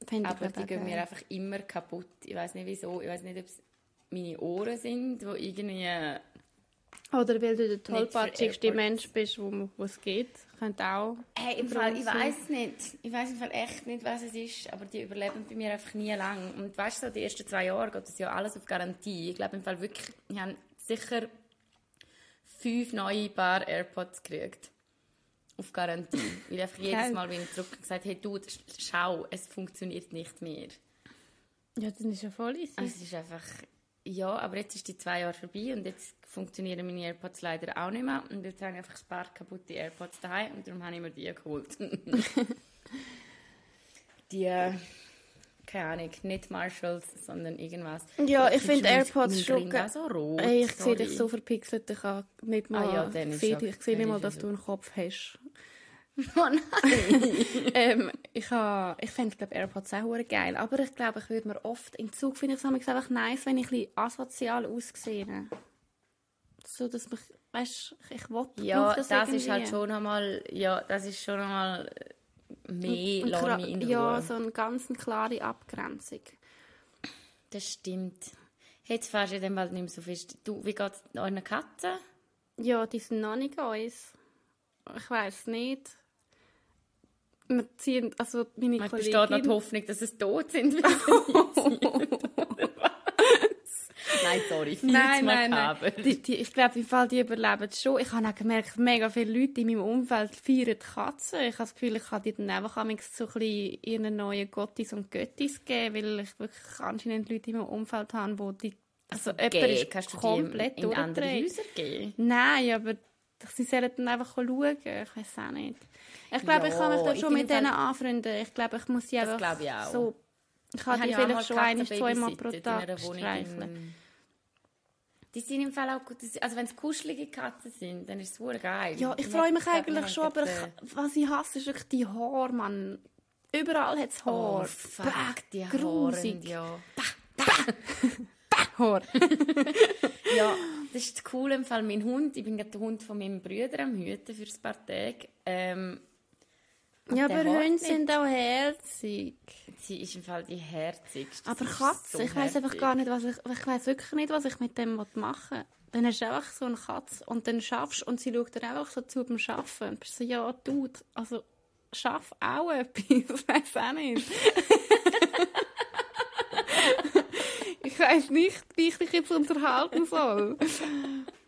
Find aber die gehen mir einfach immer kaputt. Ich weiß nicht wieso. Ich weiß nicht, ob es meine Ohren sind, die irgendwie oder weil du der tollpatschigste Mensch bist, wo es geht. Könnte auch. Hey, im Fall, ich weiß nicht. Ich weiß im Fall echt nicht, was es ist, aber die überleben bei mir einfach nie lang. Und weißt du, so die ersten zwei Jahre geht das ja alles auf Garantie. Ich glaube im Fall wirklich, ich habe sicher fünf neue Paar AirPods gekriegt. Auf Garantie. Weil ich einfach jedes Mal bin zurück gesagt hey du, schau, es funktioniert nicht mehr. Ja, dann ist ja voll easy. Also, es ist einfach, ja, aber jetzt ist die zwei Jahre vorbei und jetzt funktionieren meine AirPods leider auch nicht mehr. Und jetzt habe ich einfach ein paar kaputte AirPods daheim und darum habe ich mir die geholt. die, äh, keine Ahnung, nicht Marshalls, sondern irgendwas. Ja, ich finde AirPods schon so rot. Ey, ich sehe dich so verpixelt, ich kann nicht mal, ah, ja, ich sehe, ich sehe nicht mal, dass du einen Kopf hast. Oh nein! ähm, ich ich fände glaub, AirPods auch geil, aber ich glaube, ich würde mir oft, im Zug finde ich es einfach nice, wenn ich ein bisschen asozial aussehe so dass mich, weißt, ich will Ja, das, das ist halt schon einmal, ja, das ist schon einmal mehr, lass mich in Ruhe. Ja, so eine ganz klare Abgrenzung. Das stimmt. Jetzt fährst du in dem Wald nicht mehr so fest. Du, wie geht es euren Katzen? Ja, die sind noch nicht uns. Ich weiß nicht. Wir ziehen, also meine Man Kollegin... besteht noch die Hoffnung, dass es tot sind, Nein, sorry, viel nein, nein, nein. Die, die, ich glaube, im Fall, die überleben es schon. Ich habe auch gemerkt, mega viele Leute in meinem Umfeld feiern Katzen. Ich habe das Gefühl, ich kann die dann einfach so ein bisschen ihren neuen Gottis und Göttis geben, weil ich wirklich anscheinend Leute in meinem Umfeld habe, wo die also, also jemand ist Kannst komplett in, in andere Häuser gehen? Nein, aber sie sollen dann einfach schauen. Ich weiß auch nicht. Ich glaube, ja, ich kann mich dann schon mit denen anfreunden. Ich glaube, ich muss sie einfach so... Ich kann die vielleicht schon ein, zweimal pro Tag streicheln. Die sind im Fall auch gut. Also wenn es kuschelige Katzen sind, dann ist es wohl geil. Ja, ich freue mich eigentlich schon, aber ich, was ich hasse, ist wirklich die Haare, Mann. Überall hat es Haar. Oh, fuck, bah, die Haare, ja. Bah, bah, bah, Haar. ja, das ist cool im Fall. Mein Hund, ich bin gerade der Hund von meinem Bruder am Hüten für ein paar Tage. Ähm, ja, aber Hunde sind auch herzig. Sie ist im Fall die herzigste. Aber Katze, so ich weiß einfach gar nicht, was ich, ich weiß wirklich nicht, was ich mit dem machen will. Dann hast du einfach so eine Katze und dann schaffst und sie schaut dann einfach so zu beim Arbeiten und bist so, ja, du, also schaff auch etwas, ich weiß auch nicht. ich weiß nicht, wie ich dich jetzt unterhalten soll.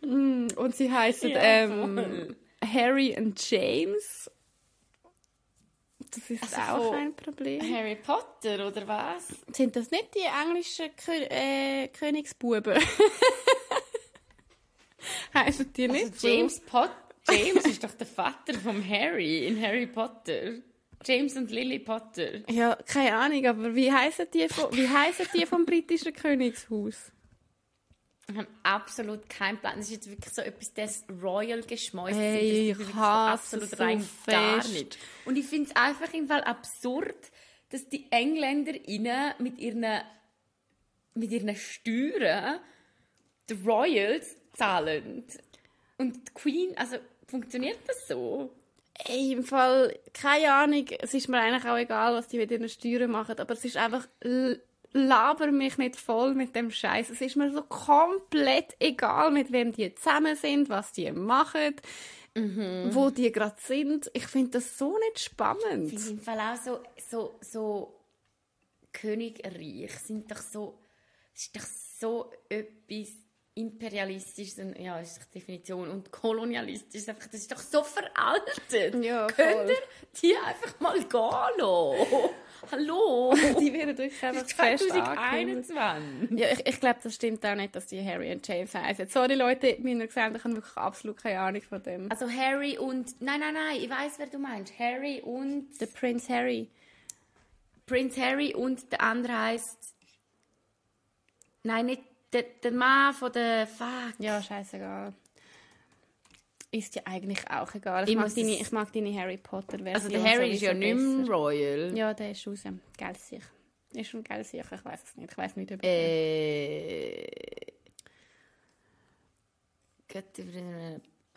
Mm, und sie heißen ja, ähm, Harry und James das ist also auch ein Problem. Harry Potter, oder was? Sind das nicht die englischen Kö äh, Königsbuben? Heißen die nicht also James so? Potter? James ist doch der Vater von Harry in Harry Potter. James und Lily Potter. Ja, keine Ahnung, aber wie heißen die, wie heißen die vom britischen Königshaus? Ich habe absolut keinen Plan. Das ist jetzt wirklich so etwas, das Royal geschmäust hey, ich hasse absolut rein so gar nicht. Und ich finde es einfach im Fall absurd, dass die Engländer ihnen mit ihren mit ihren Steuern die Royals zahlen. Und die Queen, also funktioniert das so? Ey, im Fall, keine Ahnung, es ist mir eigentlich auch egal, was die mit ihren Steuern machen, aber es ist einfach, laber mich nicht voll mit dem Scheiß. Es ist mir so komplett egal, mit wem die zusammen sind, was die machen, mhm. wo die gerade sind. Ich finde das so nicht spannend. Sie sind im Fall auch so, so, so Königreich, sind doch so, ist doch so etwas imperialistisch, ja, ist die Definition, und kolonialistisch, einfach, das ist doch so veraltet. Ja, Könnt ihr die einfach mal gehen lassen? Hallo? die werden wirklich einfach 2021. Ja, ich, ich glaube, das stimmt auch nicht, dass die Harry und James heißen. Sorry Leute, mir gesagt, ich habe wirklich absolut keine Ahnung von dem. Also Harry und, nein, nein, nein, ich weiß, wer du meinst. Harry und... Der Prince Harry. Prince Harry und der andere heißt... Nein, nicht der, der Mann von der Fuck. Ja, scheißegal. Ist ja eigentlich auch egal. Ich, ich mag, deine, ich mag deine Harry Potter Version. Also der Harry ist ja nicht mehr Royal. Ja, der ist raus. Geil sich. Ist schon geil sicher. Ich weiß es nicht. Ich weiß nicht, ob äh,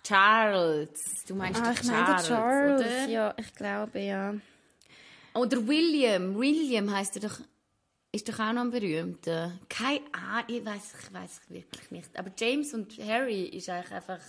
Charles. Du meinst ah, ich Charles, Charles, oder? Ja, ich glaube ja. Oder William. William heißt er doch. Ist doch auch noch ein berühmter. Keine Ahnung, ich weiß ich weiß wirklich nicht. Aber James und Harry ist eigentlich einfach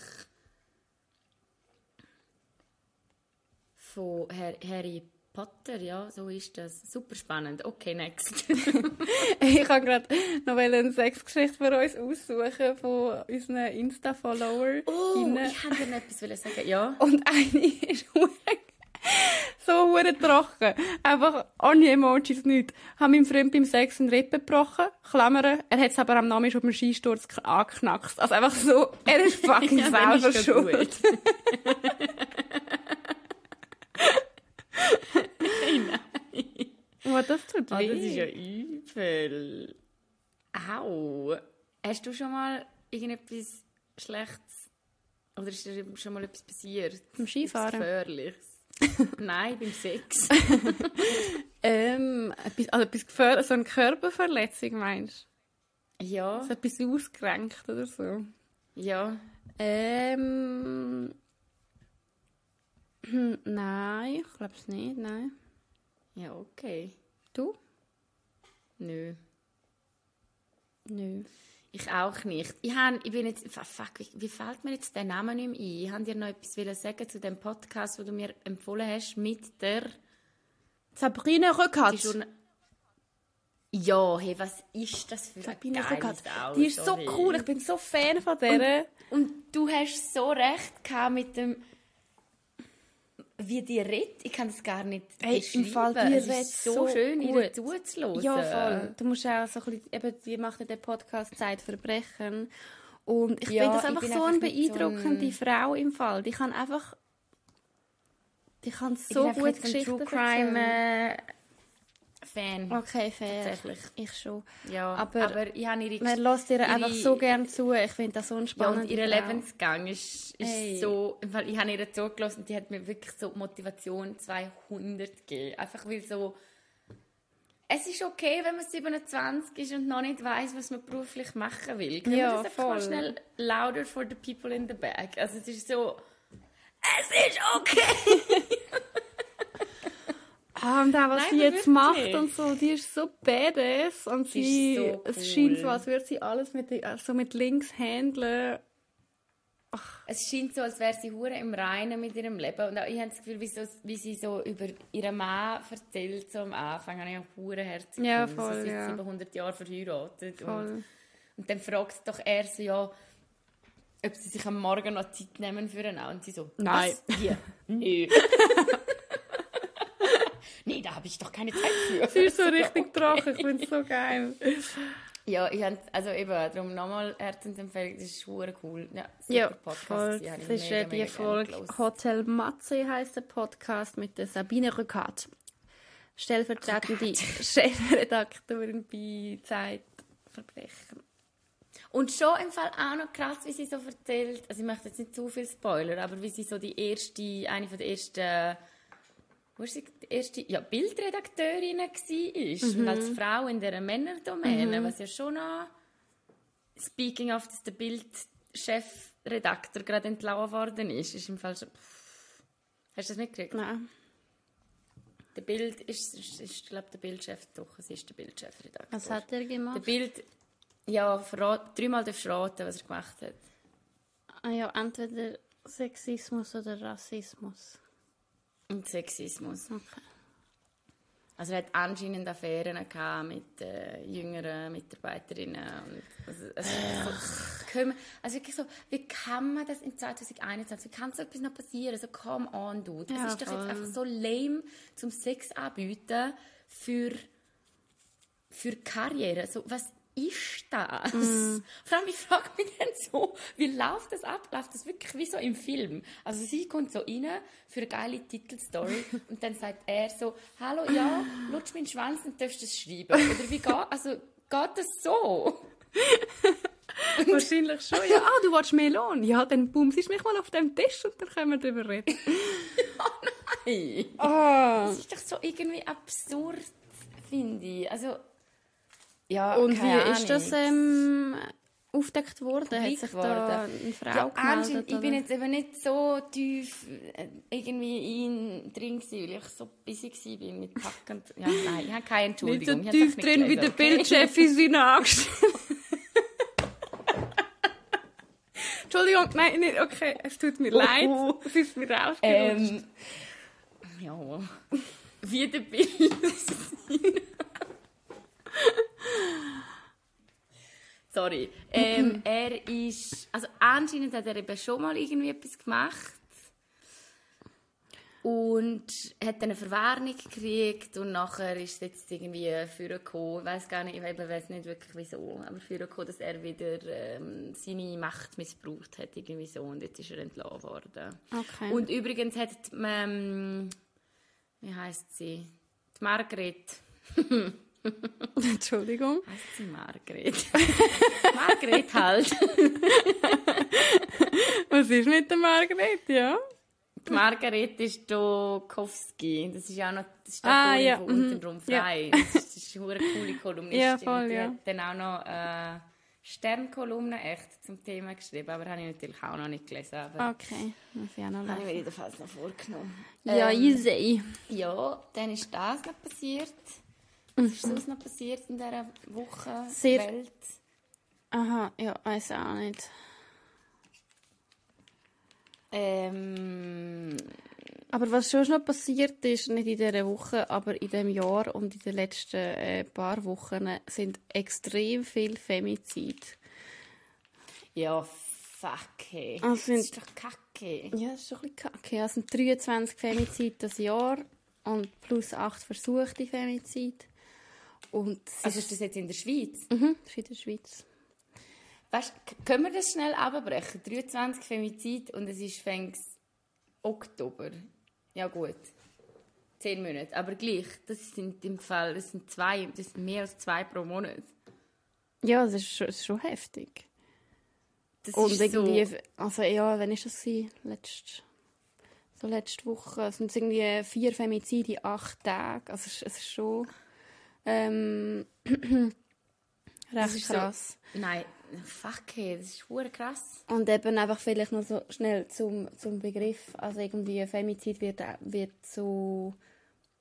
von Harry Potter, ja, so ist das. Super spannend. Okay, next. ich habe gerade noch eine Sexgeschichte für uns aussuchen von unseren Insta-Followern. Oh, ich wollte dir etwas sagen, ja. Und eine ist so hure trocken. Einfach ohne Emojis nicht. Haben meinem Freund beim Sex einen Rippen gebrochen, Klammern. Er hat es aber am Namen schon beim Skisturz angeknackst. Also einfach so, er ist fucking ja, selber schuld. Nein, nein. Oh, das tut weh. Oh, das ist ja übel. Au. Hast du schon mal irgendetwas Schlechtes oder ist dir schon mal etwas passiert? Beim Skifahren? Gefährliches? Nein, beim Sex. ähm, etwas, also etwas so eine Körperverletzung meinst du? Ja. So etwas ausgerenkt oder so? Ja. Ähm, hm, nein, ich glaube es nicht, nein. Ja, okay. Du? Nö. Nö. Ich auch nicht. Ich, hab, ich bin jetzt, fuck, wie, wie, fällt mir jetzt der Name nicht mehr ein? Ich wollte dir noch etwas sagen zu dem Podcast, den du mir empfohlen hast, mit der... Sabrina Rückert. Ja, hey, was ist das für Sabine Rückert? Die ist so cool, ich bin so Fan von der. Und, und du hast so recht gehabt mit dem wie die redet, ich kann das gar nicht hey, Im Fall, die es redet so, so schön, gut. ihr zuzuhören. Ja, voll. Du musst auch so ein bisschen, eben, die macht den Podcast Zeitverbrechen und ich ja, finde das einfach so eine beeindruckende so ein... Frau im Fall. Die kann einfach, die kann so gut Geschichten True Crime, äh, Fan. Okay, fair. Tatsächlich. Ich schon. Ja, aber, aber ich habe ihre... Man lässt ihr einfach so gerne zu. Ich finde das so spannend. Ja, und ihr Lebensgang ist, ist hey. so... Weil ich habe ihr zugelassen und die hat mir wirklich so Motivation 200 gegeben. Einfach weil so... Es ist okay, wenn man 27 ist und noch nicht weiß, was man beruflich machen will. Können ja, wir das voll. schnell louder for the people in the back? Also es ist so... Es ist okay! Ah, und auch was Nein, sie jetzt macht und so, die ist so badass und sie, so cool. es scheint so, als würde sie alles mit, so mit links handeln. Ach. Es scheint so, als wäre sie hure im Reinen mit ihrem Leben und auch, ich habe das Gefühl, wie, so, wie sie so über ihren Mann erzählt, so am Anfang, habe ich auch hure herzig ja, voll, sie ist ja. 700 Jahre verheiratet. Und, und dann fragt doch er so, ja, ob sie sich am Morgen noch Zeit nehmen für ihn und sie so, nein, hier, nö. habe ich doch keine Zeit für. Sie ist so richtig okay. trocken, ich finde es so geil. Ja, ich hab, also eben, darum nochmal Herzensempfehlung, das ist super cool. Ja, super ja, Podcast. Voll. Das ist mega, die Folge Hotel Matze heisst der Podcast mit der Sabine Rückert. Stellvertretende Chefredaktorin bei Zeitverbrechen. Und schon im Fall auch noch krass, wie sie so erzählt, also ich möchte jetzt nicht zu viel Spoiler, aber wie sie so die erste, eine von der ersten wo sie die erste ja, Bildredakteurin war mhm. und als Frau in dieser Männerdomäne, mhm. was ja schon noch speaking of, dass der Bildchefredakteur gerade entlassen worden ist, ist im Fall schon... Hast du das mitgekriegt? Nein. Der Bild ist, ist, ist glaube der Bildchef, doch, es ist der Bildchefredakteur. Was hat er gemacht? Der Bild, ja, verrat, dreimal darfst du raten, was er gemacht hat. Ah ja, entweder Sexismus oder Rassismus. Und Sexismus. Okay. Also er hat anscheinend Affären mit äh, jüngeren Mitarbeiterinnen. Und, also, also, so, also wirklich so, wie kann man das in 2021, wie kann so etwas noch passieren? So, come on, du. Das ja, ist doch voll. jetzt einfach so lame, zum Sex anbieten für, für Karriere. So, was ist das? Mm. Vor allem, ich frage mich dann so, wie läuft das ab? Läuft das wirklich wie so im Film? Also sie kommt so rein für eine geile Titelstory und dann sagt er so, hallo, ja, lutsch meinen Schwanz und darfst das schreiben. Oder wie geht, also, geht das so? Wahrscheinlich schon, ja. Ah, du willst Melon? Ja, dann bumsst mich mal auf dem Tisch und dann können wir darüber reden. ja, nein. Oh. Das ist doch so irgendwie absurd, finde ich. Also, ja, Und wie Ahnung. ist das ähm, aufgedeckt worden? Hat sich da eine Frau ja, gemeldet? Ich bin jetzt eben nicht so tief äh, irgendwie in, drin gewesen, weil ich so busy war mit Packen. Ja, nein, ich habe keine Entschuldigung. Nicht so tief drin wie der okay. Bildchef in seinen angestellt. Entschuldigung, nein, nicht, okay, es tut mir leid, es ist mir rausgerutscht. Ähm, ja, wie der Bild Sorry. Ähm, er ist, also anscheinend hat er eben schon mal irgendwie etwas gemacht und hat dann eine Verwarnung gekriegt und nachher ist es jetzt irgendwie vorgekommen, ich weiß gar nicht, ich weiß nicht wirklich wieso, aber vorgekommen, dass er wieder ähm, seine Macht missbraucht hat irgendwie so und jetzt ist er entlassen worden. Okay. Und übrigens hat ähm, wie heißt sie, die Margret Entschuldigung. Heißt sie Margret? Margret halt. Was ist mit der Margret, ja? Die Margret ist Dokowski. Das ist ja auch noch das ist ah, ja. von untenrum mhm. frei. Ja. Das ist eine coole Kolumnistin. Ja, voll, ja. Die hat dann auch noch äh, Sternkolumne echt zum Thema geschrieben, aber habe ich natürlich auch noch nicht gelesen. Aber okay, muss ich auch noch lesen. Habe ich mir jedenfalls noch vorgenommen. Ja, ähm, easy. Ja, dann ist das noch passiert. Was ist sonst noch passiert in dieser Woche? Sehr. Welt? Aha, ja, weiß auch nicht. Ähm, aber was schon noch passiert ist, nicht in dieser Woche, aber in diesem Jahr und in den letzten äh, paar Wochen, sind extrem viele Femizide. Ja, fuck, hey. Also das ist doch kacke. Ja, das ist doch ein bisschen kacke. Es sind 23 Femizide das Jahr und plus 8 versuchte Femizide. Und also ist das jetzt in der Schweiz? Mhm, das ist in der Schweiz. Weißt, können wir das schnell abbrechen? 23 Femizid und es ist fängs Oktober. Ja gut, zehn Monate. Aber gleich, das sind im Fall, das sind zwei, das sind mehr als zwei pro Monat. Ja, das ist schon, das ist schon heftig. Das und irgendwie, so... also ja, wann ist das gewesen? Letzte, so letzte Woche, es sind irgendwie vier Femizide in acht Tagen. Also es ist schon ähm, recht krass. So, nein, fuck, hey, das ist hure krass. Und eben einfach vielleicht noch so schnell zum, zum Begriff, also irgendwie Femizid wird, wird so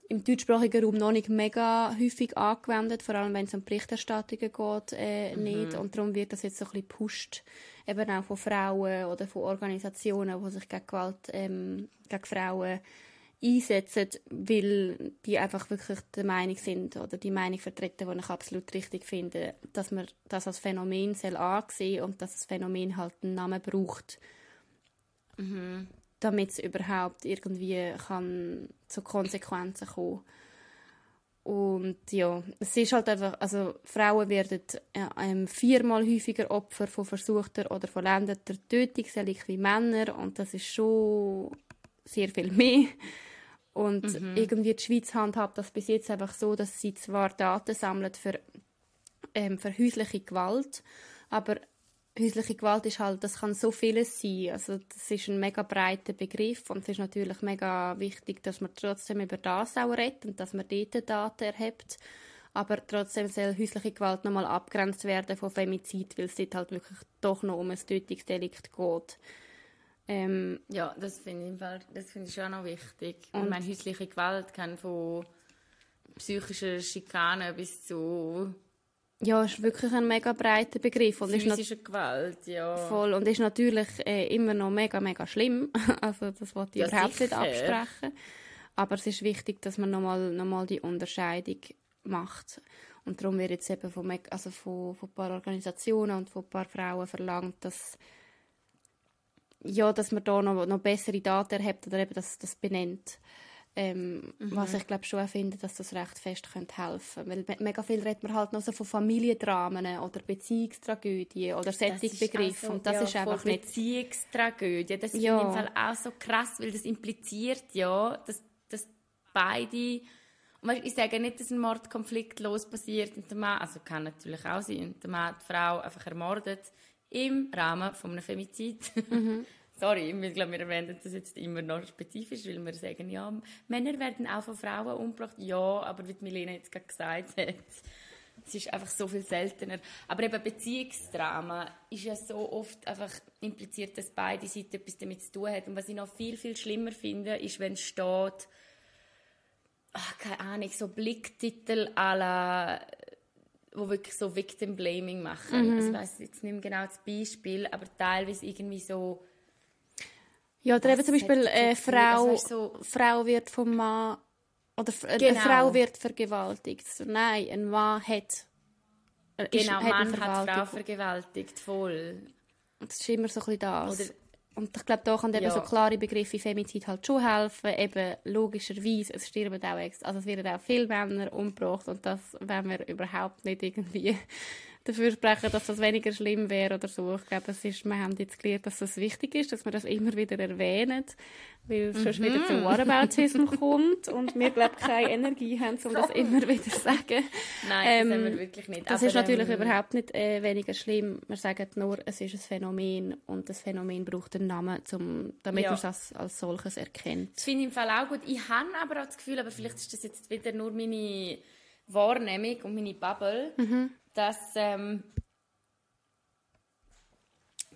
im deutschsprachigen Raum noch nicht mega häufig angewendet, vor allem wenn es um Berichterstattungen geht, äh, mhm. nicht. Und darum wird das jetzt so ein bisschen gepusht, eben auch von Frauen oder von Organisationen, die sich gegen Gewalt ähm, gegen Frauen einsetzen, weil die einfach wirklich der Meinung sind oder die Meinung vertreten, die ich absolut richtig finde, dass man das als Phänomen soll ansehen und dass das Phänomen halt einen Namen braucht, mhm. damit es überhaupt irgendwie kann zu Konsequenzen kommen. Und ja, es ist halt einfach, also Frauen werden äh, viermal häufiger Opfer von versuchter oder vollendeter Tötung wie Männer und das ist schon sehr viel mehr. Und mhm. irgendwie die Schweiz handhabt das bis jetzt einfach so, dass sie zwar Daten sammelt für, ähm, für häusliche Gewalt, aber häusliche Gewalt ist halt, das kann so vieles sein. Also das ist ein mega breiter Begriff und es ist natürlich mega wichtig, dass man trotzdem über das auch redet und dass man dort Daten erhebt. Aber trotzdem soll häusliche Gewalt nochmal abgrenzt werden von Femizid, weil es dort halt wirklich doch noch um ein Tötungsdelikt geht. Ähm, ja, das finde ich, das find ich schon noch wichtig. Und ich meine, häusliche Gewalt kann von psychischer Schikane bis zu ja, ist wirklich ein mega breiter Begriff. Und Physische ist Gewalt, ja. Voll. Und ist natürlich äh, immer noch mega, mega schlimm. also das wollte ich ja, überhaupt sicher. nicht absprechen. Aber es ist wichtig, dass man nochmal noch mal die Unterscheidung macht. Und darum wird jetzt eben von, also von, von ein paar Organisationen und von ein paar Frauen verlangt, dass, ja, dass man da noch, noch bessere Daten erhebt oder eben das, das benennt. Ähm, mhm. Was ich glaube schon finde, dass das recht fest könnte helfen könnte. Weil mega viel redet man halt noch so von Familiendramen oder Beziehungstragödien oder. Also, und das ja, ist einfach nicht... Beziehungstragödie, das ja. finde ich im Fall auch so krass, weil das impliziert ja, dass, dass beide... Und ich sage nicht, dass ein Mordkonflikt los passiert und der Mann, also kann natürlich auch sein, und der Mann die Frau einfach ermordet im Rahmen von einem Femizid. Mhm. Sorry, ich glaube, wir erwähnen das jetzt immer noch spezifisch, weil wir sagen, ja, Männer werden auch von Frauen umgebracht. Ja, aber wie Milena jetzt gerade gesagt hat, es ist einfach so viel seltener. Aber eben Beziehungsdrama ist ja so oft einfach impliziert, dass beide Seiten etwas damit zu tun haben. Und was ich noch viel, viel schlimmer finde, ist, wenn es steht, ach, keine Ahnung, so Blicktitel à la wo wirklich so Victim Blaming machen. Mhm. Also ich weiß jetzt nicht mehr genau das Beispiel, aber teilweise irgendwie so ja, oder eben zum Beispiel äh, Frau, so Frau wird vom Mann oder genau. eine Frau wird vergewaltigt. So, nein, ein Mann hat Genau, ist, Mann hat Frau vergewaltigt, voll. Das ist immer so ein bisschen das. Oder, und ich glaube, da kann eben ja. so klare Begriffe wie Femizid halt schon helfen. Eben logischerweise, es sterben auch, also es werden auch viele Männer umgebracht und das wenn wir überhaupt nicht irgendwie dafür sprechen, dass das weniger schlimm wäre oder so. Ich glaube, es ist, wir haben jetzt gelernt, dass das wichtig ist, dass wir das immer wieder erwähnen, weil es mhm. sonst wieder zu Whataboutism kommt und wir, glaube ich, keine Energie haben, um das immer wieder zu sagen. Nein, ähm, das haben wir wirklich nicht. Das Aber, ist natürlich ähm, überhaupt nicht äh, weniger schlimm. Wir sagen nur, es ist ein Phänomen und das Phänomen braucht einen Namen, zum, damit ja. man es als, als solches erkennt. Das finde ich im Fall auch gut. Ich habe aber auch das Gefühl, aber vielleicht ist das jetzt wieder nur meine Wahrnehmung und meine Bubble, mhm dass, ähm,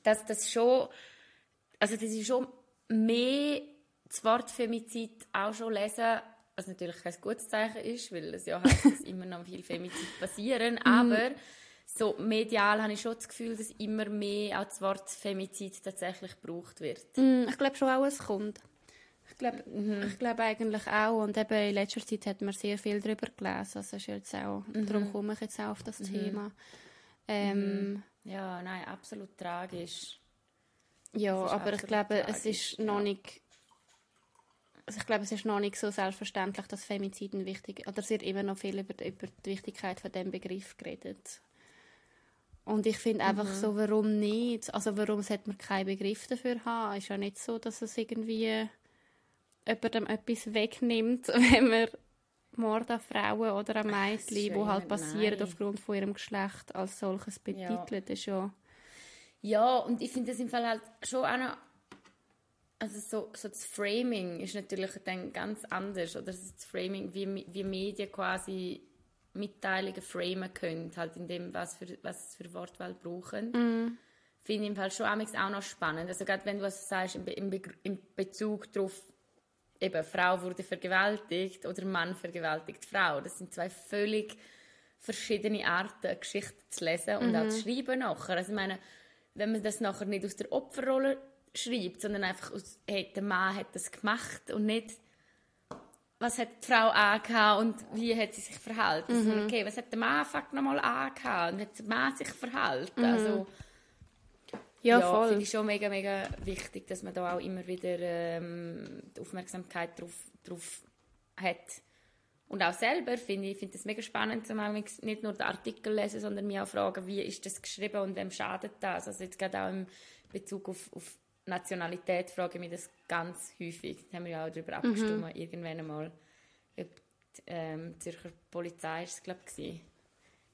dass das schon, also das ist schon mehr das Wort Femizid auch schon lesen, was natürlich kein gutes Zeichen ist, weil es ja heißt, dass immer noch viel Femizid passieren, mhm. aber so medial habe ich schon das Gefühl, dass immer mehr auch das Wort Femizid tatsächlich gebraucht wird. Mm, ich glaube schon auch, es kommt. Ich glaube mhm. ich glaub eigentlich auch. Und eben in letzter Zeit hat man sehr viel darüber gelesen. Also ist jetzt auch, mhm. Darum komme ich jetzt auch auf das mhm. Thema. Ähm, mhm. ja, nein, absolut tragisch. Ja, aber ich glaube, tragisch, es ist noch nicht also ich glaube, es ist noch nicht so selbstverständlich, dass Femiziden wichtig oder es wird immer noch viel über, über die Wichtigkeit von dem Begriff geredet. Und ich finde einfach mhm. so, warum nicht? Also warum sollte man keinen Begriff dafür haben? Ist ja nicht so, dass es irgendwie jemandem etwas wegnimmt, wenn man Mord an Frauen oder an Mädchen, die halt passieren aufgrund von ihrem Geschlecht, als solches betitelt. Ja. Ist ja, ja, und ich finde das im Fall halt schon auch noch also so, so das Framing ist natürlich dann ganz anders. Oder das Framing, wie, wie Medien quasi Mitteilungen framen können, halt in dem, was für, was für Wortwahl brauchen. Mm. Finde ich im Fall schon auch noch spannend. Also gerade wenn du was sagst, im, im, im Bezug darauf, eben Frau wurde vergewaltigt oder Mann vergewaltigt Frau. Das sind zwei völlig verschiedene Arten, Geschichten zu lesen und mhm. auch zu schreiben nachher. Also ich meine, wenn man das nachher nicht aus der Opferrolle schreibt, sondern einfach aus, hey, der Mann hat das gemacht und nicht, was hat die Frau angehabt und wie hat sie sich verhalten. Mhm. Also, okay, was hat der Mann nochmal angehabt und wie hat der Mann sich verhalten. Mhm. Also, ja, ja voll. finde ich schon mega, mega wichtig, dass man da auch immer wieder ähm, die Aufmerksamkeit drauf, drauf hat. Und auch selber finde ich finde es mega spannend, zum nicht nur den Artikel lesen, sondern mich auch fragen, wie ist das geschrieben und wem schadet das. Also jetzt gerade auch im Bezug auf, auf Nationalität frage ich mich das ganz häufig. Da haben wir ja auch darüber mhm. abgestimmt, irgendwann einmal. Ob die ähm, Zürcher Polizei ist es, glaube ich, ich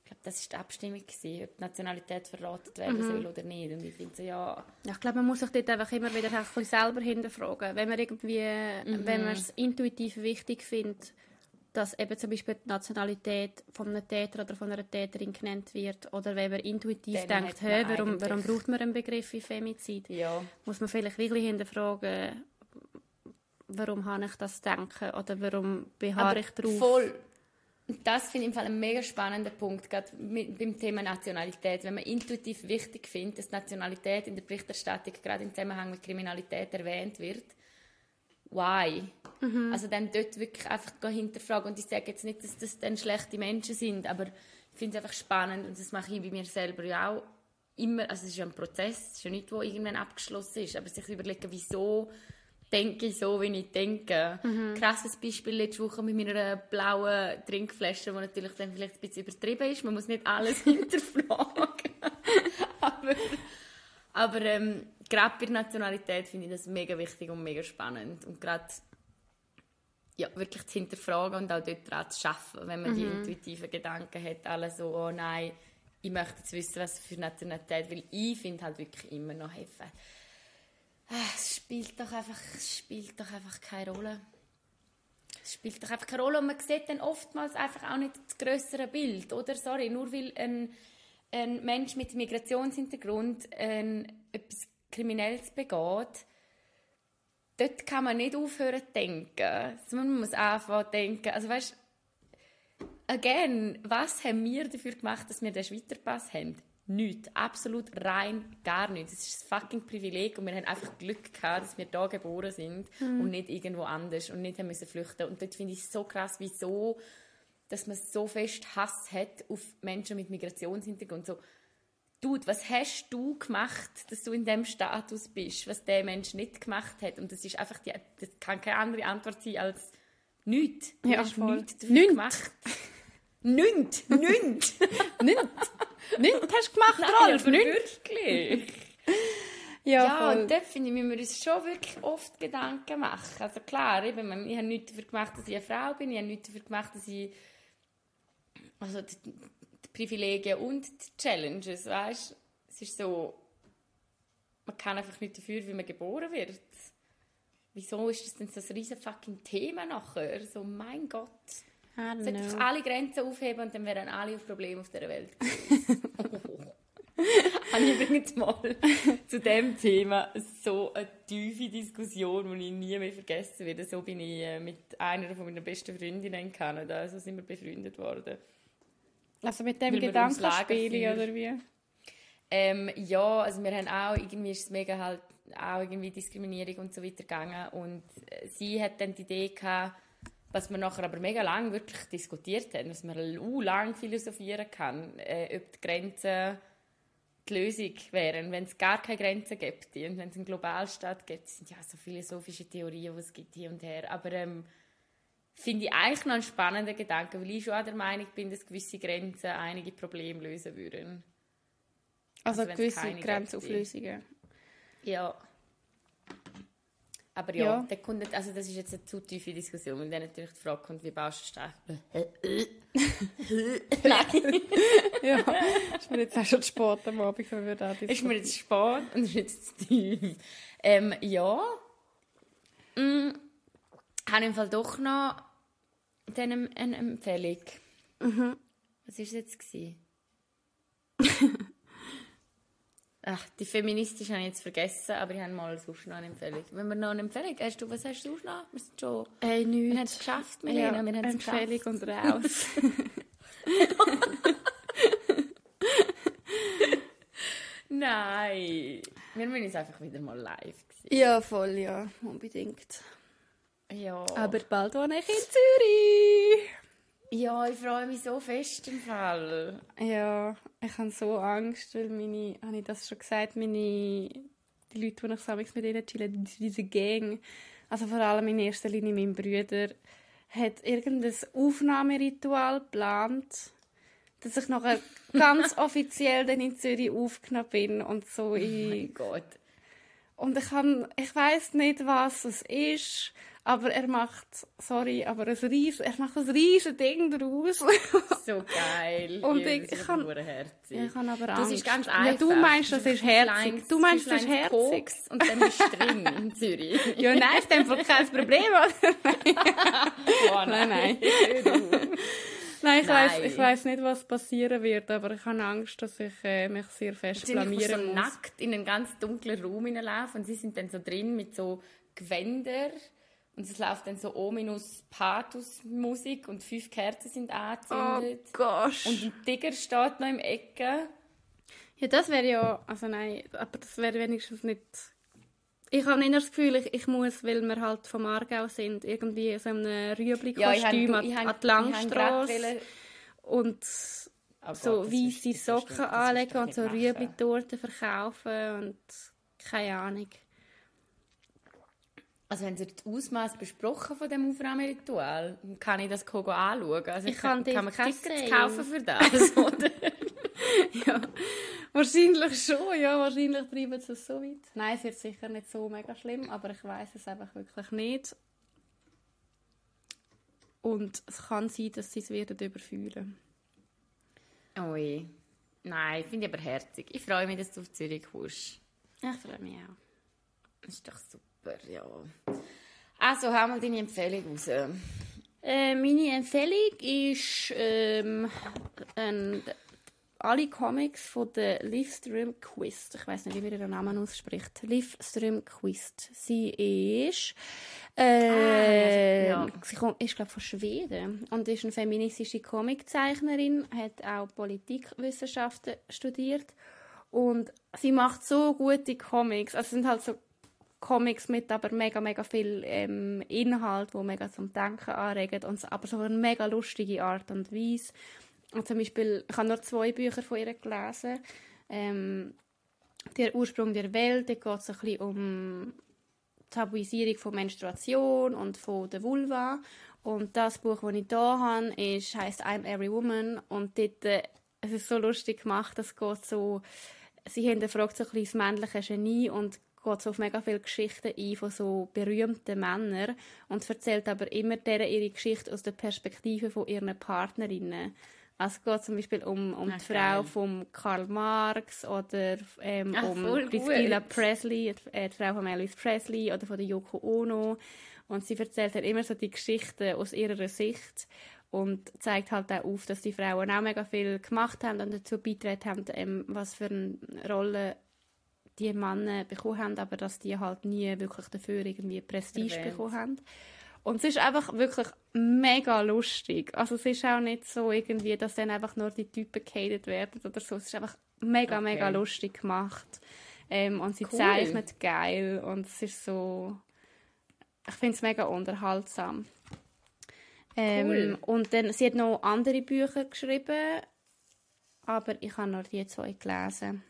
glaube, das war die Abstimmung, gewesen, ob die Nationalität verraten werden mhm. soll oder nicht. Und ich finde so, ja... Ich glaube, man muss sich dort einfach immer wieder ein bisschen selber hinterfragen. Wenn man irgendwie, mhm. wenn man es intuitiv wichtig findet, dass eben zum Beispiel die Nationalität von einem Täter oder von einer Täterin genannt wird oder wenn man intuitiv Dann denkt, hey, warum, warum braucht man einen Begriff wie Femizid, ja. muss man vielleicht wirklich hinterfragen, warum habe ich das denken oder warum beharre ich darauf. Voll. Das finde ich im Fall ein mega spannender Punkt, gerade mit, beim Thema Nationalität. Wenn man intuitiv wichtig findet, dass Nationalität in der Berichterstattung gerade im Zusammenhang mit Kriminalität erwähnt wird, why? Mhm. Also dann dort wirklich einfach hinterfragen. Und ich sage jetzt nicht, dass das dann schlechte Menschen sind, aber ich finde es einfach spannend und das mache ich bei mir selber ja auch immer. Also es ist ja ein Prozess, es ist ja nicht, wo irgendwann abgeschlossen ist, aber sich überlegen, wieso denke ich so, wie ich denke. Mhm. Krasses Beispiel letzte Woche mit meiner blauen Trinkflasche, die natürlich dann vielleicht ein bisschen übertrieben ist. Man muss nicht alles hinterfragen. aber aber ähm, gerade bei Nationalität finde ich das mega wichtig und mega spannend. Und gerade ja, wirklich zu hinterfragen und auch dort dran zu arbeiten, wenn man mhm. die intuitiven Gedanken hat, alle so, oh nein, ich möchte jetzt wissen, was für Nationalität, weil ich finde halt wirklich immer noch helfen. Ah, es spielt doch einfach, spielt doch einfach keine Rolle. Es spielt doch einfach keine Rolle und man sieht dann oftmals einfach auch nicht das größere Bild, oder? Sorry, nur weil ein, ein Mensch mit Migrationshintergrund ein, etwas Kriminelles begeht, dort kann man nicht aufhören zu denken. Also man muss einfach denken, also weißt, again, was haben wir dafür gemacht, dass wir den Schweizer Pass haben? Nichts. Absolut rein gar nichts. Es ist ein fucking Privileg und wir haben einfach Glück gehabt, dass wir da geboren sind mhm. und nicht irgendwo anders und nicht haben müssen flüchten. Und dort finde ich es so krass, wieso, dass man so fest Hass hat auf Menschen mit Migrationshintergrund. So, Dude, was hast du gemacht, dass du in dem Status bist, was der Mensch nicht gemacht hat? Und das ist einfach die, das kann keine andere Antwort sein als nichts. Du ja, hast voll. nichts dafür nicht. gemacht. Nichts, nichts. Nichts. Nichts hast du gemacht, Nein, Rolf, nichts. Wirklich. Ja, ja und dort finde ich, müssen wir uns schon wirklich oft Gedanken machen. Also klar, eben, ich habe nichts dafür gemacht, dass ich eine Frau bin, ich habe nichts dafür gemacht, dass ich also die, die Privilegien und die Challenges, weißt Es ist so, man kann einfach nicht dafür, wie man geboren wird. Wieso ist das denn so ein riesen fucking Thema nachher? So, mein Gott. Ich sollte einfach alle Grenzen aufheben und dann wären alle auf Probleme auf der Welt. habe ich übrigens mal zu dem Thema so eine tiefe Diskussion, die ich nie mehr vergessen werde. So bin ich äh, mit einer von meiner besten Freundinnen in Kanada, also sind wir befreundet worden. Also mit dem Gedankenspiel oder wie? Ähm, ja, also wir haben auch, irgendwie ist es mega halt auch irgendwie Diskriminierung und so weiter gegangen und äh, sie hat dann die Idee gehabt, was man nachher aber mega lang wirklich diskutiert haben, was man lang philosophieren kann, äh, ob die Grenzen die Lösung wären, wenn es gar keine Grenzen gibt und wenn es einen Globalstaat gibt, sind ja so philosophische Theorien, die es gibt hier und her, aber ähm, finde ich eigentlich noch einen spannenden Gedanken, weil ich schon auch der Meinung bin, dass gewisse Grenzen einige Probleme lösen würden. Also, also gewisse Grenzauflösungen. Ja. Aber ja, ja. Der Kunde, also das ist jetzt eine zu tiefe Diskussion, weil dann natürlich die Frage kommt, wie baust du stark? Nein. ja, ist mir jetzt auch schon Sport am Abend, wenn wir da Ist mir jetzt Sport und ist jetzt zu tief. Ähm, ja. Mm, habe im Fall doch noch dann eine Empfehlung. Mhm. Was war es jetzt? Ach, die feministische habe ich jetzt vergessen, aber ich habe mal sonst noch eine Empfehlung. Wenn wir noch eine Empfehlung hast, du, was hast du noch? Wir sind schon... Äh, nichts. Wir haben es geschafft, Milena, ja, wir haben es Empfehlung und raus. Nein. Wir müssen es einfach wieder mal live sehen. Ja, voll, ja. Unbedingt. Ja. Aber bald wohne ich in Zürich. Ja, ich freue mich so fest im Fall. Ja, ich habe so Angst, weil meine, habe ich das schon gesagt, meine, die Leute, die ich samstags mit ihnen chillen, diese Gang, also vor allem in erster Linie mein Bruder, hat irgendein Aufnahmeritual geplant, dass ich nachher ganz offiziell dann in Zürich aufgenommen bin und so in... Oh mein Gott. Und ich, kann, ich weiß nicht, was es ist, Aber er macht, sorry, aber ein ries, er macht ein riesen Ding daraus. so geil. Und ich, ich, kann, ich kann aber Angst. Das ist ganz einfach. Ja, du meinst, das ist herzig. Du meinst, das ist herzig. Koks und dann bist du drin in Zürich. ja, nein, ist dem kein Problem, oder? oh, nein, nein. Nein, ich weiß ich weiss nicht, was passieren wird, aber ich habe Angst, dass ich äh, mich sehr fest blamieren so muss. nackt in einen ganz dunklen Raum hineinlaufen und sie sind dann so drin mit so Gewändern und es läuft dann so ominous Pathos-Musik und fünf Kerzen sind angezündet. Oh Gott. Und ein Tiger steht noch im Ecke. Ja, das wäre ja, also nein, aber das wäre wenigstens nicht ich habe nicht das Gefühl, ich, ich muss, weil wir halt vom Aargau sind, irgendwie so einem Rüebli-Kostüm ja, an, an die Langstrasse und oh so weiße Socken anlegen und so Rüebli-Torten verkaufen und keine Ahnung. Also haben Sie das Ausmaß besprochen von dem Aufnahmeritual? Kann ich das anschauen? Also ich kann, kann man Tickets kaufen für das, oder? ja, wahrscheinlich schon, ja, wahrscheinlich treiben sie es so weit. Nein, es wird sicher nicht so mega schlimm, aber ich weiß es einfach wirklich nicht. Und es kann sein, dass sie es werden überführen. Ui. Nein, finde ich aber herzig. Ich freue mich, dass du auf Zürich kommst. Ich freue mich auch. Das ist doch super, ja. Also, hau mal deine Empfehlung raus. Äh, meine Empfehlung ist ähm, ein alle Comics von der Liv Strömquist. Ich weiß nicht, wie man ihren Namen ausspricht. Liv Strömquist. Sie ist, äh, ah, ja. sie kommt, ist glaube von Schweden und ist eine feministische Comiczeichnerin, hat auch Politikwissenschaften studiert und sie macht so gute Comics. Also sind halt so Comics mit aber mega, mega viel ähm, Inhalt, wo mega zum Denken anregt, und, aber so eine mega lustige Art und Weise. Und zum Beispiel, ich habe nur zwei Bücher von ihr gelesen. Ähm, der Ursprung der Welt, da geht es ein bisschen um Tabuisierung von Menstruation und von der Vulva. Und das Buch, das ich hier habe, ist, heisst I'm Every Woman. Und dort, äh, es ist so lustig gemacht, es geht so, sie hinterfragt so ein bisschen das männliche Genie und geht so auf mega viele Geschichten ein von so berühmten Männern und erzählt aber immer deren ihre Geschichte aus der Perspektive von ihren Partnerinnen. Also es geht zum Beispiel um, um die Frau von Karl Marx oder ähm, Ach, um Priscilla Presley, äh, die Frau von Elvis Presley oder von der Yoko Ono. Und sie erzählt halt immer so die Geschichten aus ihrer Sicht und zeigt halt auch auf, dass die Frauen auch mega viel gemacht haben und dazu beigetragen haben, ähm, was für eine Rolle die Männer bekommen haben, aber dass die halt nie wirklich dafür irgendwie Prestige Erwähnt. bekommen haben. Und es ist einfach wirklich mega lustig. Also es ist auch nicht so irgendwie, dass dann einfach nur die Typen gehatet werden oder so. Es ist einfach mega, okay. mega lustig gemacht. Ähm, und sie cool. zeichnet geil und es ist so... Ich finde es mega unterhaltsam. Ähm, cool. Und dann, sie hat noch andere Bücher geschrieben, aber ich habe nur die zwei gelesen.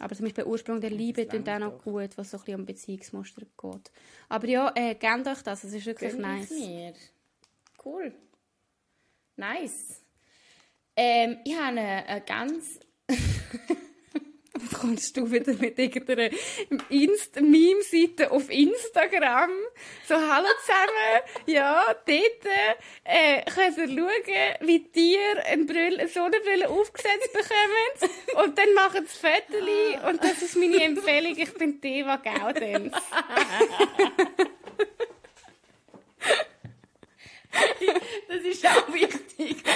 Aber zum Beispiel Ursprung der Liebe tut auch noch gut, was so ein bisschen um Beziehungsmuster geht. Aber ja, äh, gebt euch das, es ist wirklich Gönn nice. Mir. Cool. Nice. Ähm, ich habe eine, eine ganz kommst du wieder mit irgendeiner Inst Meme-Seite auf Instagram. So, hallo zusammen. Ja, dort äh, könnt ihr schauen, wie Tiere eine, Brille, eine Sonnenbrille aufgesetzt bekommen. Und dann machen sie Fotos. Und das ist meine Empfehlung. Ich bin Deva Gaudens. das ist auch wichtig.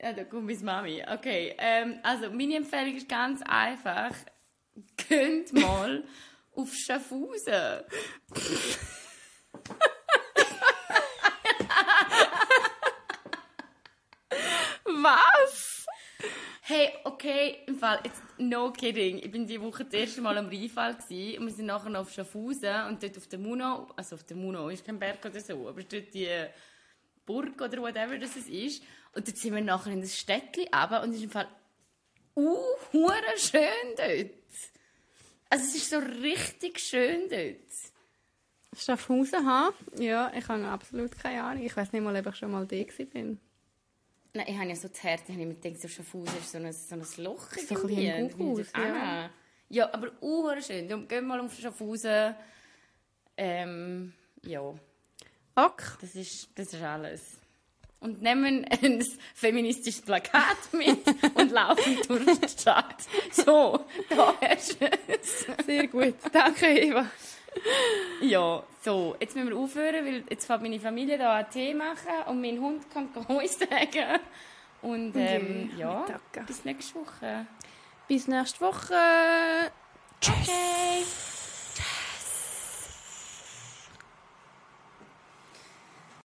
Ja, da kommt meine Mami. Okay, ähm, also meine Empfehlung ist ganz einfach. Könnt mal auf Schaffhausen. Was? Hey, okay, im Fall, jetzt, no kidding. Ich bin die Woche das erste Mal am Rheinfall und wir sind nachher noch auf Schaffhausen und dort auf der Muno, also auf der Muno ist kein Berg oder so, aber dort die Burg oder whatever das ist. Und dann sind wir nachher in das Städtchen runter und es ist im Fall uh, schön dort. Also es ist so richtig schön dort. Schaffhausen, ha? Ja, ich habe absolut keine Ahnung. Ich weiß nicht mal, ob ich schon mal da bin. Nein, ich habe ja so das Herz, ich habe mir gedacht, so Schaffhausen ist so ein, so ein Loch. So bisschen ein Guckhaus, ja. Ja, aber auch schön. Darum gehen wir mal auf Schaffhausen. Ähm, ja. Ok. Das ist, das ist alles. Und nehmen ein feministisches Plakat mit und laufen durch die Stadt. So, da hast du es. Sehr gut. Danke, Eva. Ja, so, jetzt müssen wir aufhören, weil jetzt fängt meine Familie da einen Tee machen und mein Hund kann Geräusch sagen. Und ähm, ja, bis nächste Woche. Bis nächste Woche. Tschüss. Okay.